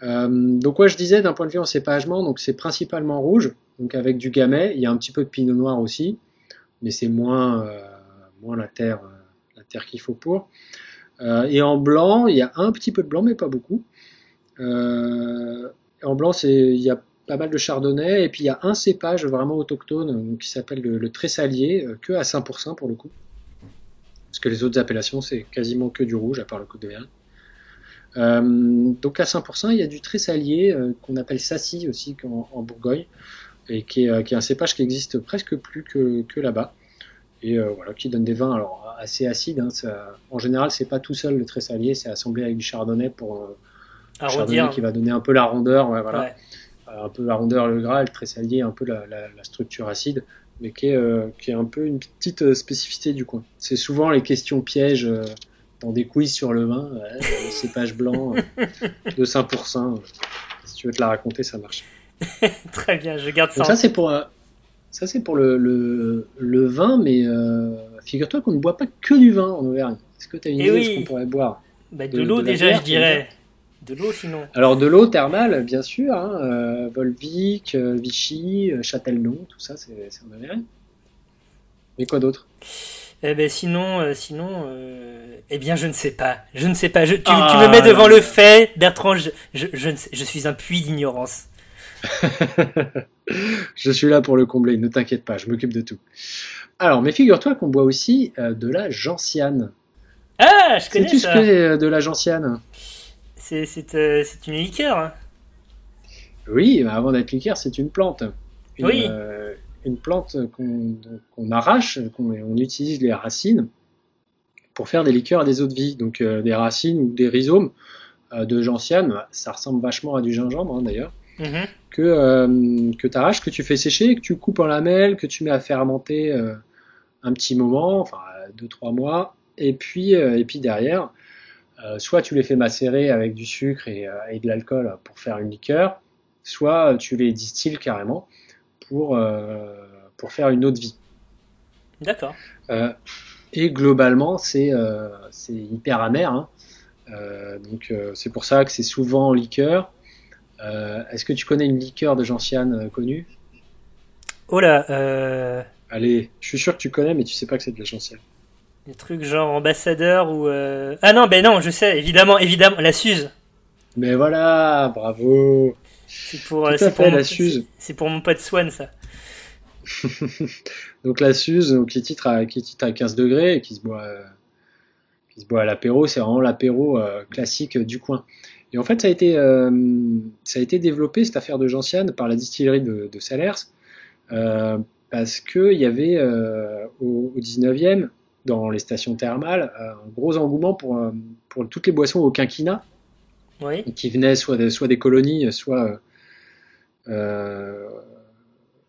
Euh, donc ouais, je disais d'un point de vue encépagement, donc c'est principalement rouge, donc avec du gamay, il y a un petit peu de pinot noir aussi, mais c'est moins, euh, la terre, euh, la terre qu'il faut pour. Et en blanc, il y a un petit peu de blanc, mais pas beaucoup. En blanc, il y a pas mal de chardonnay, et puis il y a un cépage vraiment autochtone qui s'appelle le, le tressalier, que à 5% pour le coup. Parce que les autres appellations, c'est quasiment que du rouge, à part le Côte de Vergne. Euh, donc à 5%, il y a du tressalier euh, qu'on appelle Sassy aussi en, en Bourgogne, et qui est, euh, qui est un cépage qui existe presque plus que, que là-bas, et euh, voilà, qui donne des vins alors assez acides. hein, ça- en général, c'est pas tout seul le tressalier, c'est assemblé avec du chardonnay pour euh, chardonnay qui va donner un peu la rondeur, ouais, voilà Ouais. euh, un peu la rondeur, le gras, et le tressalier, un peu la, la, la structure acide, mais qui est, qui est un peu une petite spécificité du coin. C'est souvent les questions pièges dans des quiz sur le vin, ouais, le cépage blanc euh, de 5%. euh, si tu veux te la raconter, ça marche. Très bien, je garde ça. Donc ça c'est pour euh, ça c'est pour le, le, le vin, mais euh, figure-toi qu'on ne boit pas que du vin en Auvergne. Est-ce que tu as une Eh idée de ce qu'on pourrait boire Bah, de, de- l'eau déjà, bière, je dirais. De l'eau sinon. Alors de l'eau thermale, bien sûr, hein, Volvic, Vichy, Châtellnon, tout ça, c'est c'est en Auvergne. Mais quoi d'autre? Eh ben sinon, euh, sinon, euh, eh bien je ne sais pas, je ne sais pas. Je, tu, Ah, tu me mets devant le fait, Bertrand. Je, je, je, ne sais- je suis un puits d'ignorance. Je suis là pour le combler, ne t'inquiète pas, je m'occupe de tout. Alors, mais figure-toi qu'on boit aussi euh, de la gentiane. Ah, je connais Sais-tu ce que c'est de la gentiane? C'est c'est c'est une liqueur. hein. Oui, mais avant d'être liqueur, c'est une plante. Une, Oui. Une plante qu'on arrache, qu'on on utilise les racines pour faire des liqueurs à des eaux de vie. Donc euh, des racines ou des rhizomes euh, de gentiane, ça ressemble vachement à du gingembre hein, d'ailleurs, Mhm. que, euh, que tu arraches, que tu fais sécher, que tu coupes en lamelles, que tu mets à fermenter un petit moment, enfin 2-3 mois, et puis, et puis derrière, soit tu les fais macérer avec du sucre et, et de l'alcool pour faire une liqueur, soit tu les distilles carrément pour, euh, pour faire une de vie. D'accord. Euh, et globalement, c'est euh, hyper amer. hein. Donc c'est pour ça que c'est souvent en liqueur. Est-ce que tu connais une liqueur de gentiane connue? Oh là, Allez, je suis sûr que tu connais, mais tu sais pas que c'est de la gentiane. des trucs genre ambassadeur ou euh... ah non, ben non, je sais, évidemment, évidemment, la Suze. Mais voilà, bravo. C'est pour, Tout euh, c'est pour la mon- Suze. C'est pour mon pote Swan, ça. donc la Suze, donc, qui titre à qui titre à 15 degrés et qui se boit euh, qui qui se boit à l'apéro. C'est vraiment l'apéro euh, classique du coin. Et en fait, ça a été, euh, ça a été développé, cette affaire de Gentiane, par la distillerie de, de Salers, parce qu'il y avait au, au 19e, dans les stations thermales, un gros engouement pour, pour toutes les boissons au quinquina, Oui. qui venaient soit des, soit des colonies, soit, euh,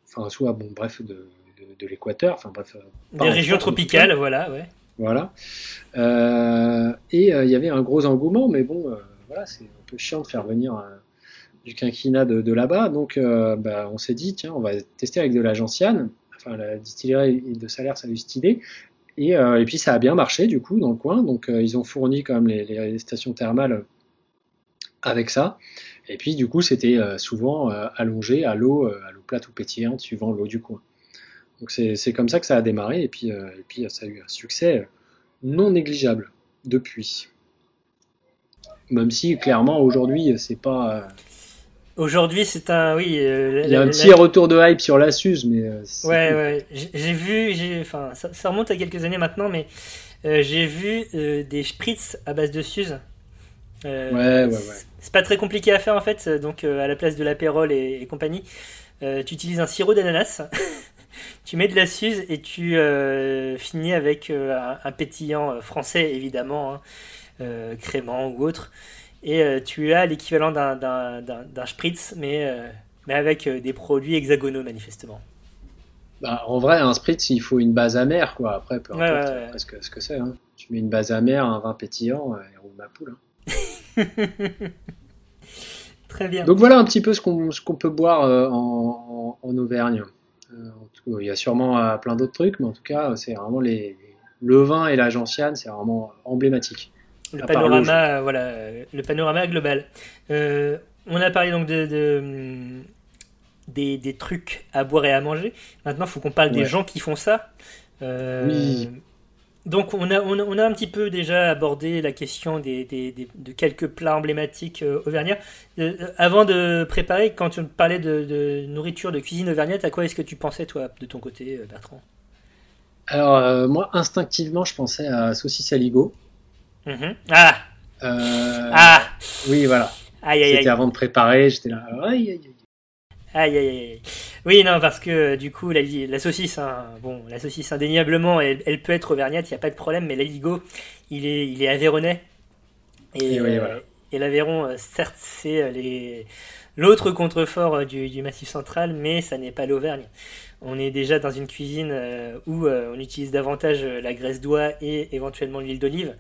enfin, soit bon, bref, de, de, de l'équateur, enfin bref. euh, Des régions France, tropicales, voilà, ouais. Voilà. Euh, et il y avait un gros engouement, mais bon, voilà, c'est un peu chiant de faire venir du quinquina de, de là-bas. Donc, euh, bah, on s'est dit, tiens, on va tester avec de la gentiane. Enfin, la distillerie de Salaire, ça a eu cette idée. Et, euh, et puis, ça a bien marché, du coup, dans le coin. Donc, euh, ils ont fourni quand même les, les stations thermales avec ça. Et puis, du coup, c'était euh, souvent euh, allongé à l'eau, euh, à l'eau plate ou pétillante, suivant l'eau du coin. Donc, c'est comme ça que ça a démarré. Et puis, et puis ça a eu un succès non négligeable depuis. Même si, clairement, aujourd'hui, c'est pas. Aujourd'hui, c'est un. Oui. euh, Il y a un la- petit retour de hype sur la Suze, mais. euh, Ouais, ouais. J'ai vu, enfin, ça, ça remonte à quelques années maintenant, mais euh, j'ai vu des spritz à base de Suze. Euh, Ouais, ouais, ouais. c'est- pas très compliqué à faire en fait. Donc, euh, à la place de l'apérole et, et compagnie, euh, tu utilises un sirop d'ananas, tu mets de la Suze et tu finis avec un, un pétillant français évidemment, hein, crémant ou autre. Et tu as l'équivalent d'un, spritz, mais, mais avec des produits hexagonaux manifestement. Bah, en vrai, un spritz, il faut une base amère, quoi. Après, peu importe ce que, ce que c'est. Hein. Tu mets une base amère, un vin pétillant, et roule ma poule. hein. Très bien. Donc voilà un petit peu ce qu'on peut boire euh, en, en, en Auvergne. Euh, tout il y a sûrement euh, plein d'autres trucs, mais en tout cas, c'est vraiment les, le vin et la gentiane, c'est vraiment emblématique. le panorama, voilà, le panorama global. Euh, on a parlé donc de, de, des, des trucs à boire et à manger. Maintenant, il faut qu'on parle des gens qui font ça. Euh, Oui. Donc, on a, on, a, on a un petit peu déjà abordé la question des, des- des- de quelques plats emblématiques euh, auvergnats. Euh, euh, avant de préparer, quand tu parlais de, de nourriture, de cuisine auvergnate, à quoi est-ce que tu pensais, toi, de ton côté, Bertrand? Alors, euh, moi, instinctivement, je pensais à saucisse aligot. Mhm. Ah Ah Oui, voilà. C'était avant de préparer, j'étais là. Aïe, aïe, aïe. Aïe, aïe, aïe. Oui, non, parce que du coup, la, saucisse, hein, bon, la saucisse indéniablement, elle, elle peut être auvergnate, il n'y a pas de problème, mais l'aligot, il est, il est aveyronais. Et, Et oui, euh, voilà. et l'Aveyron, euh, certes, c'est euh, les... l'autre contrefort du, du Massif central, mais ça n'est pas l'Auvergne. On est déjà dans une cuisine où on utilise davantage la graisse d'oie et éventuellement l'huile d'olive.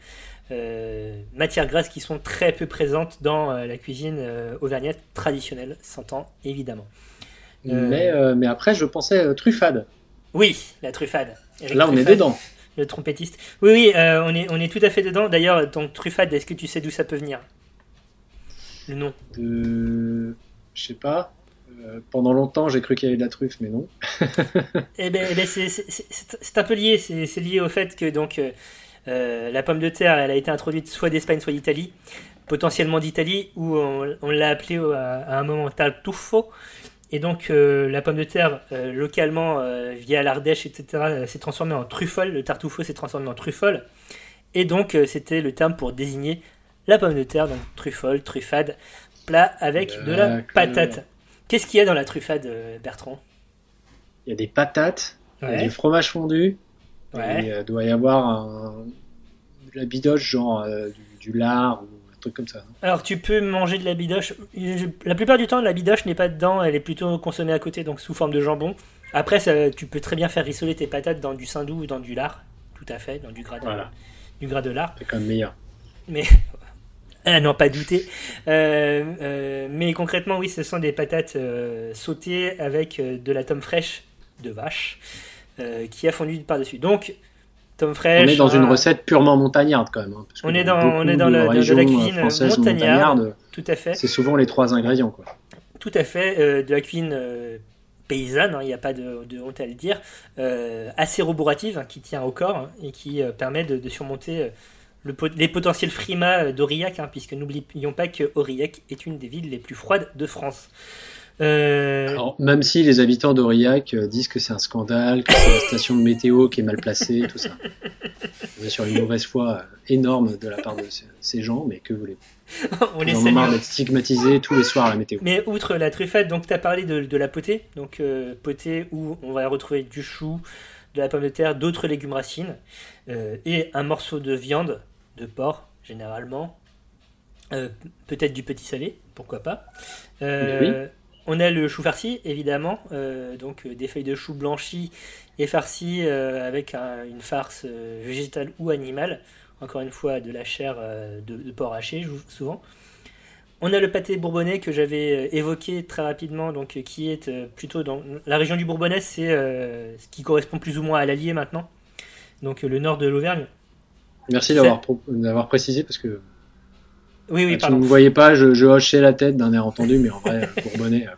Euh, matières grasses qui sont très peu présentes dans euh, la cuisine euh, auvergnate traditionnelle, s'entend évidemment. Euh. Mais, euh, mais après, je pensais euh, truffade. Oui, la truffade. Eric Là, on est dedans. Le trompettiste. Oui, oui, euh, on, est, on est tout à fait dedans. D'ailleurs, donc truffade, est-ce que tu sais d'où ça peut venir? Le nom. De... Je sais pas. Euh, pendant longtemps, j'ai cru qu'il y avait de la truffe, mais non. Eh ben, eh ben, c'est- un peu lié. C'est lié au fait que donc euh, euh, la pomme de terre, elle a été introduite soit d'Espagne, soit d'Italie, potentiellement d'Italie, où on, on l'a appelée à, à un moment tartufo. Et donc euh, la pomme de terre, euh, localement, euh, via l'Ardèche, etc., euh, s'est transformée en truffole. Le tartufo s'est transformé en truffole. Et donc euh, c'était le terme pour désigner la pomme de terre, donc truffole, truffade, plat avec de la patate. Qu'est-ce qu'il y a dans la truffade, euh, Bertrand? Il y a des patates, il y a Ouais. du fromage fondu, Ouais. et il doit y avoir un... de la bidoche, genre euh, du, du lard ou un truc comme ça. Alors tu peux manger de la bidoche. La plupart du temps, la bidoche n'est pas dedans, elle est plutôt consommée à côté, donc sous forme de jambon. Après, ça- tu peux très bien faire rissoler tes patates dans du saindoux ou dans du lard, tout à fait, dans du gras de, Voilà. du gras de lard. C'est quand même meilleur. Mais à n'en pas douter. Euh, euh, mais concrètement, oui, ce sont des patates euh, sautées avec euh, de la tome fraîche de vache euh, qui a fondu par-dessus. Donc, tome fraîche. On est dans une hein, recette purement montagnarde quand même. hein, parce On est dans- on est dans de la- dans la euh, cuisine montagnarde. Tout à fait. C'est souvent les trois ingrédients. Quoi. Tout à fait, euh, de la cuisine euh, paysanne, hein, il n'y a pas de, de honte à le dire, euh, assez roborative, hein, qui tient au corps et qui euh, permet de, de surmonter euh, le pot- les potentiels frimas euh, d'Aurillac, puisque n'oublions pas que Aurillac est une des villes les plus froides de France. Euh, Alors, même si les habitants d'Aurillac euh, disent que c'est un scandale, que c'est la station de météo qui est mal placée, tout ça. On est sur une mauvaise foi euh, énorme de la part de ces- gens, mais que voulez-vous on les salue. d'être stigmatisés tous les soirs à la météo. Mais outre la truffade, donc tu as parlé de, de la potée, donc euh, potée où on va retrouver du chou, de la pomme de terre, d'autres légumes racines, euh, et un morceau de viande, de porc généralement, Euh, peut-être du petit salé, pourquoi pas. Euh, On a le chou farci, évidemment, euh, donc euh, des feuilles de chou blanchies et farcies euh, avec un- une farce euh, végétale ou animale, encore une fois de la chair de, de porc haché, souvent. On a le pâté bourbonnais que j'avais évoqué très rapidement, donc qui est plutôt dans la région du Bourbonnais, c'est ce qui correspond plus ou moins à l'Allier maintenant, donc le nord de l'Auvergne. Merci d'avoir précisé parce que Oui, oui, si vous ne voyez pas, je, je hochais la tête d'un air entendu, mais en vrai, euh, Bourbonnais. euh,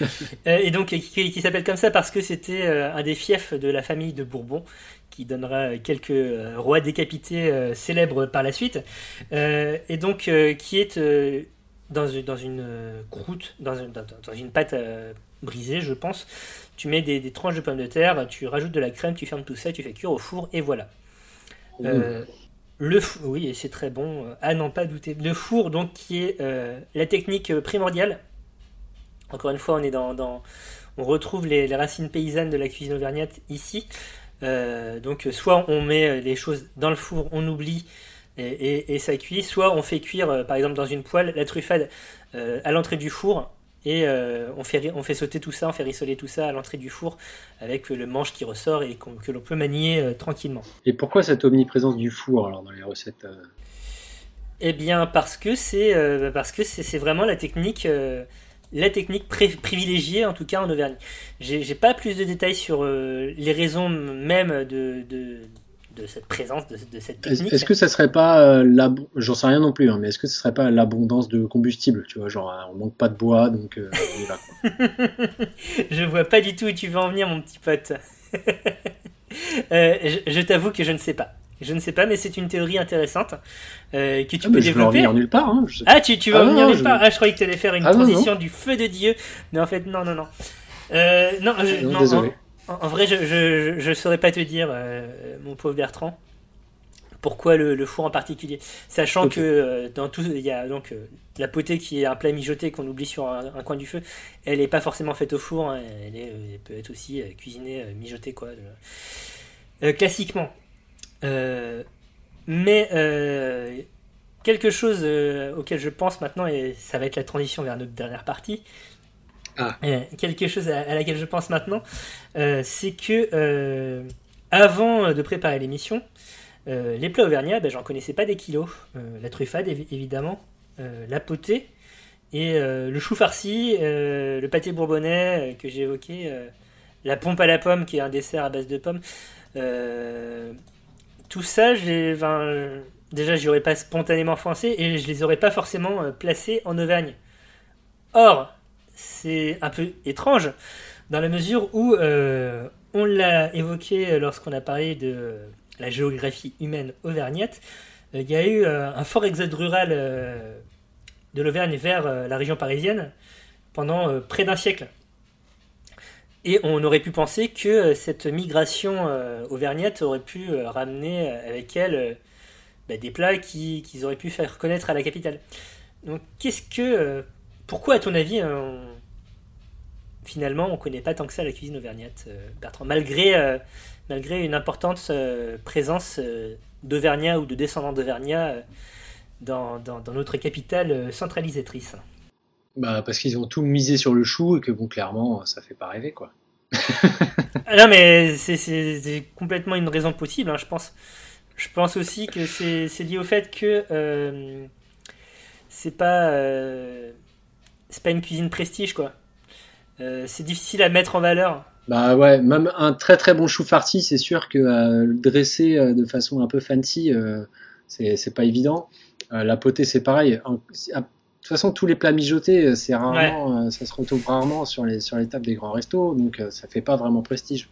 Euh, et donc qui, qui s'appelle comme ça parce que c'était un des fiefs de la famille de Bourbon qui donnera quelques rois décapités célèbres par la suite et donc qui est dans, une- dans une croûte dans une, dans, une pâte brisée je pense. Tu mets des, des tranches de pommes de terre tu rajoutes de la crème tu fermes tout ça tu fais cuire au four et voilà. Euh, le fou- oui, c'est très bon, à n'en pas douter. Le four, donc, qui est euh, la technique euh, primordiale. Encore une fois, on est dans, on retrouve les, racines paysannes de la cuisine auvergnate ici. Euh, donc, soit on met les choses dans le four, on oublie et, ça cuit, soit on fait cuire, par exemple, dans une poêle, la truffade à l'entrée du four. Et euh, on, fait, ri- on fait sauter tout ça, on fait rissoler tout ça à l'entrée du four avec le manche qui ressort et que l'on peut manier euh, tranquillement. Et pourquoi cette omniprésence du four alors dans les recettes euh, Eh bien, parce que c'est vraiment la technique la technique privilégiée en tout cas en Auvergne. J'ai j'ai pas plus de détails sur euh, les raisons même de, de, de cette présence de, de cette technique. est-ce que ça serait pas euh, l'ab- j'en sais rien non plus, hein, mais est-ce que ce serait pas l'abondance de combustible, tu vois, genre euh, on manque pas de bois, donc euh, on y va. quoi. Je vois pas du tout où tu veux en venir, mon petit pote. Euh, je je t'avoue que je ne sais pas. Je ne sais pas, mais c'est une théorie intéressante euh, que tu Ah, peux je développer. venir nulle part. Hein, je Ah, tu, tu vas Ah en venir non, nulle je- part. Ah, je croyais que tu allais faire une Ah non, transition du feu de Dieu. Mais en fait, non, non, non. Euh, non, je- Non, non, désolé. En, en vrai, je, je, je saurais pas te dire, euh, mon pauvre Bertrand, pourquoi le, le four en particulier. Sachant que euh, dans tout, il y a donc euh, la potée qui est un plat mijoté qu'on oublie sur un, un coin du feu. Elle n'est pas forcément faite au four. hein, elle, est, elle peut être aussi cuisinée, mijotée, quoi. Classiquement. Mais quelque chose auquel je pense maintenant, et ça va être la transition vers notre dernière partie, Ah. Euh, quelque chose à, laquelle je pense maintenant, euh, c'est que euh, avant de préparer l'émission, euh, les plats auvergnats, ben, j'en connaissais pas des kilos. La truffade, évi- évidemment, la potée, et le chou farci, le pâté bourbonnais que j'ai évoqué, la pompe à la pomme, qui est un dessert à base de pommes. Tout ça, déjà, j'y aurais pas spontanément pensé et je les aurais pas forcément placés en Auvergne. Or, c'est un peu étrange dans la mesure où euh, on l'a évoqué lorsqu'on a parlé de la géographie humaine auvergnate. Euh, Il y a eu euh, un fort exode rural de l'Auvergne vers la région parisienne pendant près d'un siècle. Et on aurait pu penser que cette migration auvergnate aurait pu ramener avec elle bah, des plats qui- qu'ils auraient pu faire connaître à la capitale. Donc qu'est-ce que... pourquoi à ton avis euh, on- finalement on connaît pas tant que ça la cuisine auvergnate, euh, Bertrand, malgré, euh, malgré une importante présence d'Auvergnat ou de descendants d'Auvergnat dans, dans- dans notre capitale centralisatrice? Bah parce qu'ils ont tout misé sur le chou et que bon clairement ça fait pas rêver quoi. Ah non, mais c'est- complètement une raison possible, hein, je pense. Je pense aussi que c'est c'est lié au fait que euh, c'est pas euh, c'est pas une cuisine prestige quoi. Euh, c'est difficile à mettre en valeur. Bah ouais, même un très très bon chou farci, c'est sûr que euh, le dresser euh, de façon un peu fancy, euh, c'est c'est pas évident. La potée c'est pareil. De toute façon, tous les plats mijotés, c'est rarement, ça se retrouve rarement sur les sur les tables des grands restos, donc ça fait pas vraiment prestige.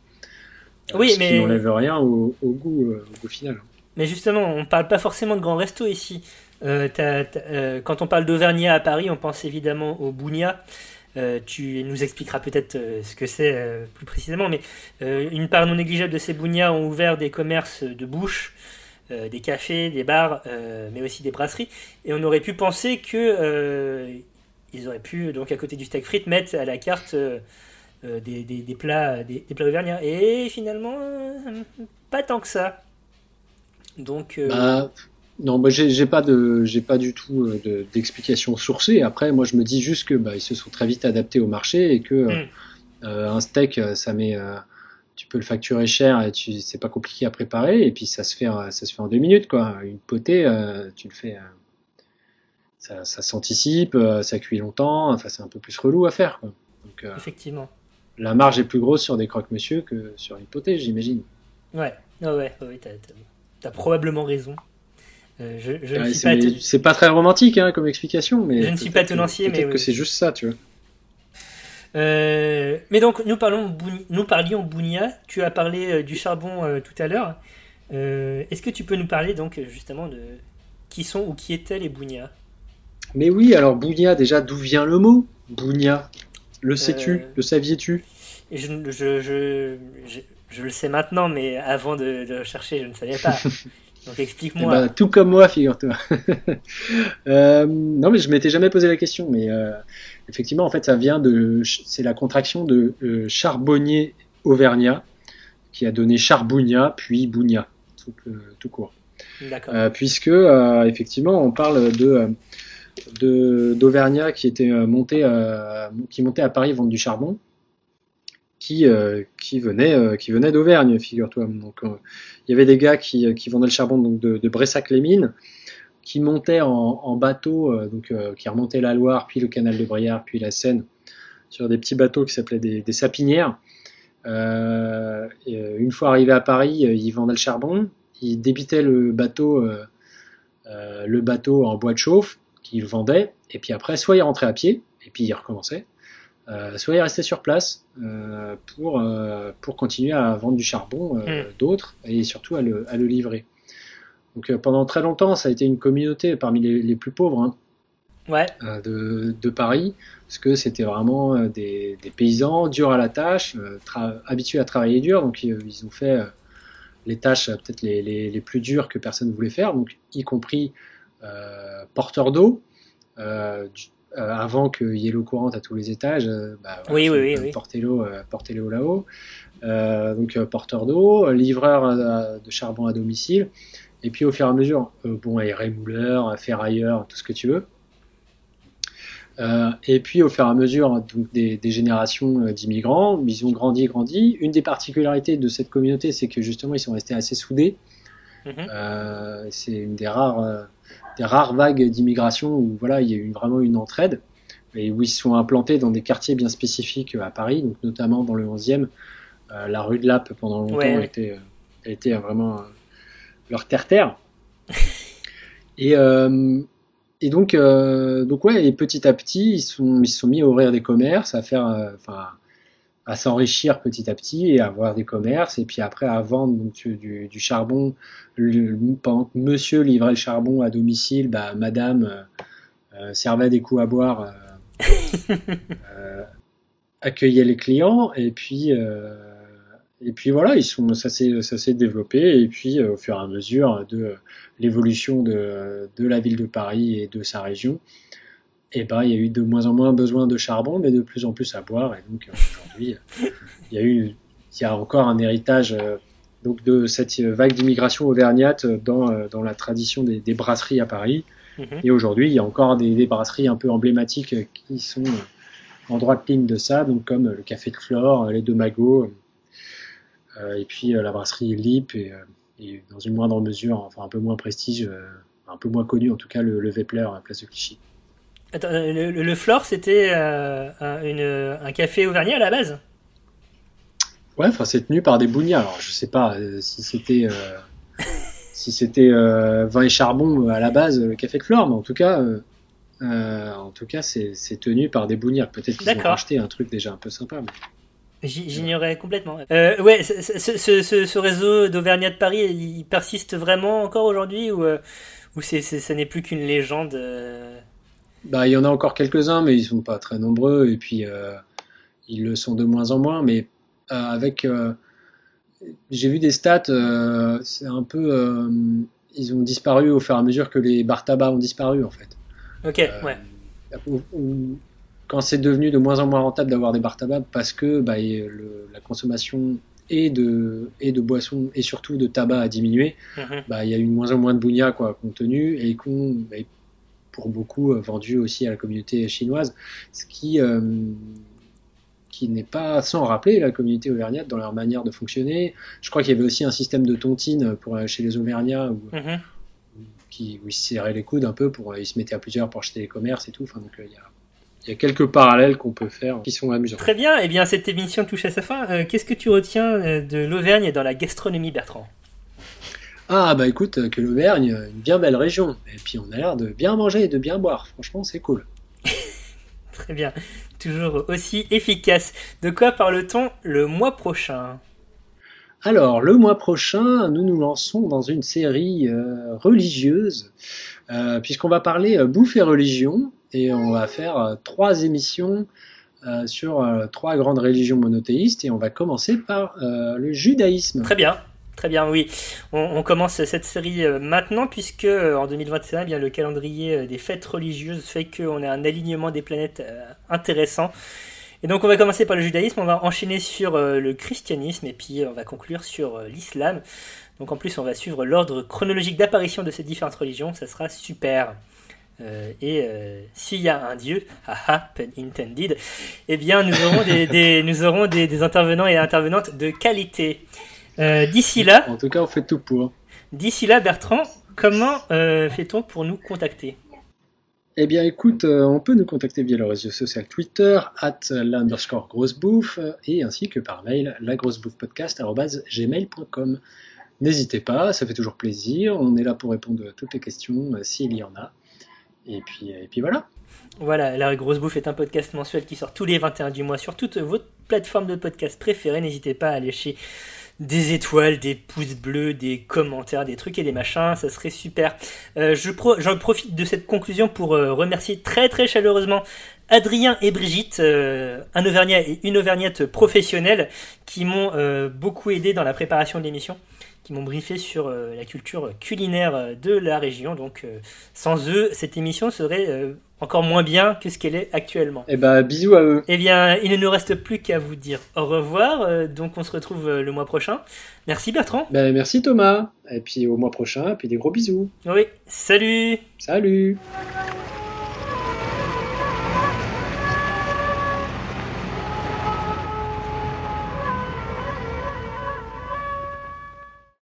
Oui, ce mais- qui n'enlève rien au, au goût au goût final. Mais justement, on parle pas forcément de grands restos ici. Euh, euh, quand on parle d'Auvergnat à Paris, on pense évidemment au Bougna, tu nous expliqueras peut-être ce que c'est plus précisément, mais une part non négligeable de ces bougnats ont ouvert des commerces de bouche, des cafés, des bars, mais aussi des brasseries. Et on aurait pu penser que ils auraient pu, donc à côté du steak frites, mettre à la carte des, plats, des. Et finalement, pas tant que ça. Donc. Bah, non, moi j'ai pas de, j'ai pas du tout euh, d'explication sourcée. Après, moi je me dis juste que bah, ils se sont très vite adaptés au marché et que euh, mm. euh, un steak, ça met, tu peux le facturer cher et tu, c'est pas compliqué à préparer et puis ça se fait, ça se fait en deux minutes quoi. Une potée, tu le fais, ça, ça s'anticipe, ça cuit longtemps. Enfin, c'est un peu plus relou à faire. Quoi. Donc, Effectivement. La marge est plus grosse sur des croque-monsieur que sur une potée, j'imagine. Ouais, ouais, ouais, t'as, as probablement raison. Euh, je, c'est pas très romantique hein, comme explication, mais je ne suis pas tenancier, mais que c'est juste ça, tu vois. Euh, mais donc nous parlons, nous parlions Bounia. Tu as parlé euh, du charbon tout à l'heure. Est-ce que tu peux nous parler donc justement de qui sont ou qui étaient les Bounia? Mais oui, alors Bounia déjà d'où vient le mot? Bounia Le sais-tu? Le saviez-tu? je, je, je, je, le sais maintenant, mais avant de, de chercher, je ne savais pas. Donc explique-moi. Eh ben, tout comme moi, figure-toi. euh, non, mais je m'étais jamais posé la question, mais euh, effectivement, en fait, ça vient de, c'est la contraction de euh, charbonnier auvergnat qui a donné charbounia puis bounia, tout, euh, tout court. D'accord. Euh, puisque effectivement, on parle de d'Auvergnat qui était monté, qui montait à Paris vendre du charbon qui, euh, qui venait, euh, d'Auvergne, figure-toi. Donc, euh, il y avait des gars qui, vendaient le charbon donc, de, Bressac-les-Mines, qui montaient en, en bateau, donc, qui remontaient la Loire, puis le canal de Brière, puis la Seine, sur des petits bateaux qui s'appelaient des, sapinières. Une fois arrivés à Paris, ils vendaient le charbon, ils débitaient le bateau, le bateau en bois de chauffe qu'ils vendaient, et puis après, soit ils rentraient à pied, et puis ils recommençaient, euh, soyez restés sur place euh, pour, euh, pour continuer à vendre du charbon hmm. d'autres et surtout à le, à le livrer. Donc pendant très longtemps, ça a été une communauté parmi les, les plus pauvres hein, ouais. de, de, Paris, parce que c'était vraiment des, des, paysans durs à la tâche, habitués à travailler dur, donc ils ont fait les tâches peut-être les, les, les, plus dures que personne ne voulait faire, donc y compris porteurs d'eau, euh, avant qu'il y ait l'eau courante à tous les étages, euh, bah, oui, oui, oui, porter l'eau, euh, porter l'eau là-haut. donc porteur d'eau, livreur de charbon à domicile, et puis au fur et à mesure, bon, rémouleur, ferrailleur, tout ce que tu veux. et puis au fur et à mesure donc, des, générations d'immigrants, ils ont grandi, grandi. Une des particularités de cette communauté, c'est que justement ils sont restés assez soudés. Mhm. c'est une des rares des rares vagues d'immigration où voilà, il y a eu vraiment une entraide et où ils sont implantés dans des quartiers bien spécifiques à Paris, donc notamment dans le 11e. Euh, la rue de Lappe pendant longtemps était, euh, était vraiment euh, leur terre-terre. et, et donc, donc ouais, et petit à petit, ils sont, ils se sont mis à ouvrir des commerces, à faire, enfin, à s'enrichir petit à petit et à avoir des commerces et puis après à vendre donc, du, du charbon. pendant que monsieur livrait le charbon à domicile, bah, madame euh, euh servait des coups à boire, euh, euh accueillait les clients et puis et puis voilà, ils sont, ça s'est ça s'est développé et puis au fur et à mesure de l'évolution de, de la ville de Paris et de sa région, et eh ben, il y a eu de moins en moins besoin de charbon, mais de plus en plus à boire. Et donc aujourd'hui, il y a eu, il y a encore un héritage euh, donc de cette vague d'immigration auvergnate dans, euh, dans la tradition des, des brasseries à Paris. Mhm. Et aujourd'hui, il y a encore des, des, brasseries un peu emblématiques qui sont en droite ligne de ça, donc comme le Café de Flore, les Deux Magots, euh, et puis la brasserie Lip, et, et, dans une moindre mesure, enfin un peu moins prestige, un peu moins connu en tout cas, le, le Vepler à Place de Clichy. Attends, le, le Flore, c'était euh, un, un, café auvergnat à la base? Ouais, enfin, c'est tenu par des bougnats. Alors, je sais pas euh, si c'était euh, si c'était vin et charbon à la base, le café de Flore, mais en tout cas, en tout cas, c'est tenu par des bougnats. Peut-être qu'ils ont racheté un truc déjà un peu sympa. J'ignorais complètement. ouais, ce, ce, ce, réseau d'Auvergnat de Paris, il persiste vraiment encore aujourd'hui ou, ou c'est, ça n'est plus qu'une légende bah, il y en a encore quelques-uns, mais ils sont pas très nombreux, et puis euh, ils le sont de moins en moins. Mais euh, avec, euh, j'ai vu des stats, c'est un peu, ils ont disparu au fur et à mesure que les bars tabac ont disparu en fait. Ok, ouais. Ou- ou- quand c'est devenu de moins en moins rentable d'avoir des bars tabac parce que bah, le- la consommation et de, et de boissons et surtout de tabac a diminué, Mhm. bah, il y a eu de moins en moins de bougnat quoi, contenu et qu'on, bah, pour beaucoup, euh, vendu aussi à la communauté chinoise, ce qui, euh, qui n'est pas sans rappeler la communauté auvergnate dans leur manière de fonctionner. Je crois qu'il y avait aussi un système de tontine pour, euh, chez les auvergnats où, Mhm. qui, où ils se serraient les coudes un peu, pour, ils se mettaient à plusieurs pour acheter les commerces et tout. Enfin, donc, il y a, il y a quelques parallèles qu'on peut faire qui sont amusants. Très bien, eh bien cette émission touche à sa fin. Euh, Qu'est-ce que tu retiens de l'Auvergne dans la gastronomie, Bertrand? Ah bah écoute, euh, que l'Auvergne, euh, une bien belle région. Et puis on a l'air de bien manger et de bien boire. Franchement, c'est cool. Très bien, toujours aussi efficace. De quoi parle-t-on le mois prochain? Alors, le mois prochain, nous nous lançons dans une série euh, religieuse, euh, puisqu'on va parler euh, bouffe et religion, et on va faire trois émissions sur trois grandes religions monothéistes, et on va commencer par le judaïsme. Très bien, très bien, oui. On, commence cette série euh, maintenant puisque euh, en 2021, eh bien, le calendrier euh, des fêtes religieuses fait qu'on a un alignement des planètes intéressant. Et donc on va commencer par le judaïsme, on va enchaîner sur le christianisme et puis on va conclure sur l'islam. Donc en plus on va suivre l'ordre chronologique d'apparition de ces différentes religions, ça sera super. Et s'il y a un dieu, haha, intended, eh bien nous aurons des, nous aurons des intervenants et intervenantes de qualité. Euh, d'ici là, En tout cas, on fait tout pour. d'ici là, Bertrand, comment euh, fait-on pour nous contacter? Eh bien, écoute, euh, on peut nous contacter via le réseau social Twitter, at l'underscore grossebouffe, et ainsi que par mail, lagrossebouffepodcast.gmail.com. N'hésitez pas, ça fait toujours plaisir. On est là pour répondre à toutes les questions, s'il y en a. Et puis, et puis voilà. Voilà, La Grosse Bouffe est un podcast mensuel qui sort tous les 21 du mois sur toutes vos plateformes de podcast préférées. N'hésitez pas à lâcher des étoiles, des pouces bleus, des commentaires, des trucs et des machins, ça serait super. Euh, je J'en profite de cette conclusion pour euh, remercier très très chaleureusement Adrien et Brigitte, euh, un Auvergnat et une Auvergnate professionnelle, qui m'ont beaucoup aidé dans la préparation de l'émission, qui m'ont briefé sur la culture culinaire de la région. Donc sans eux, cette émission serait encore moins bien que ce qu'elle est actuellement. Eh ben, bisous à eux. Eh bien, il ne nous reste plus qu'à vous dire au revoir. euh, donc, on se retrouve euh, le mois prochain. Merci Bertrand. Ben, merci Thomas. Et puis au mois prochain, et puis des gros bisous. Oui, salut Salut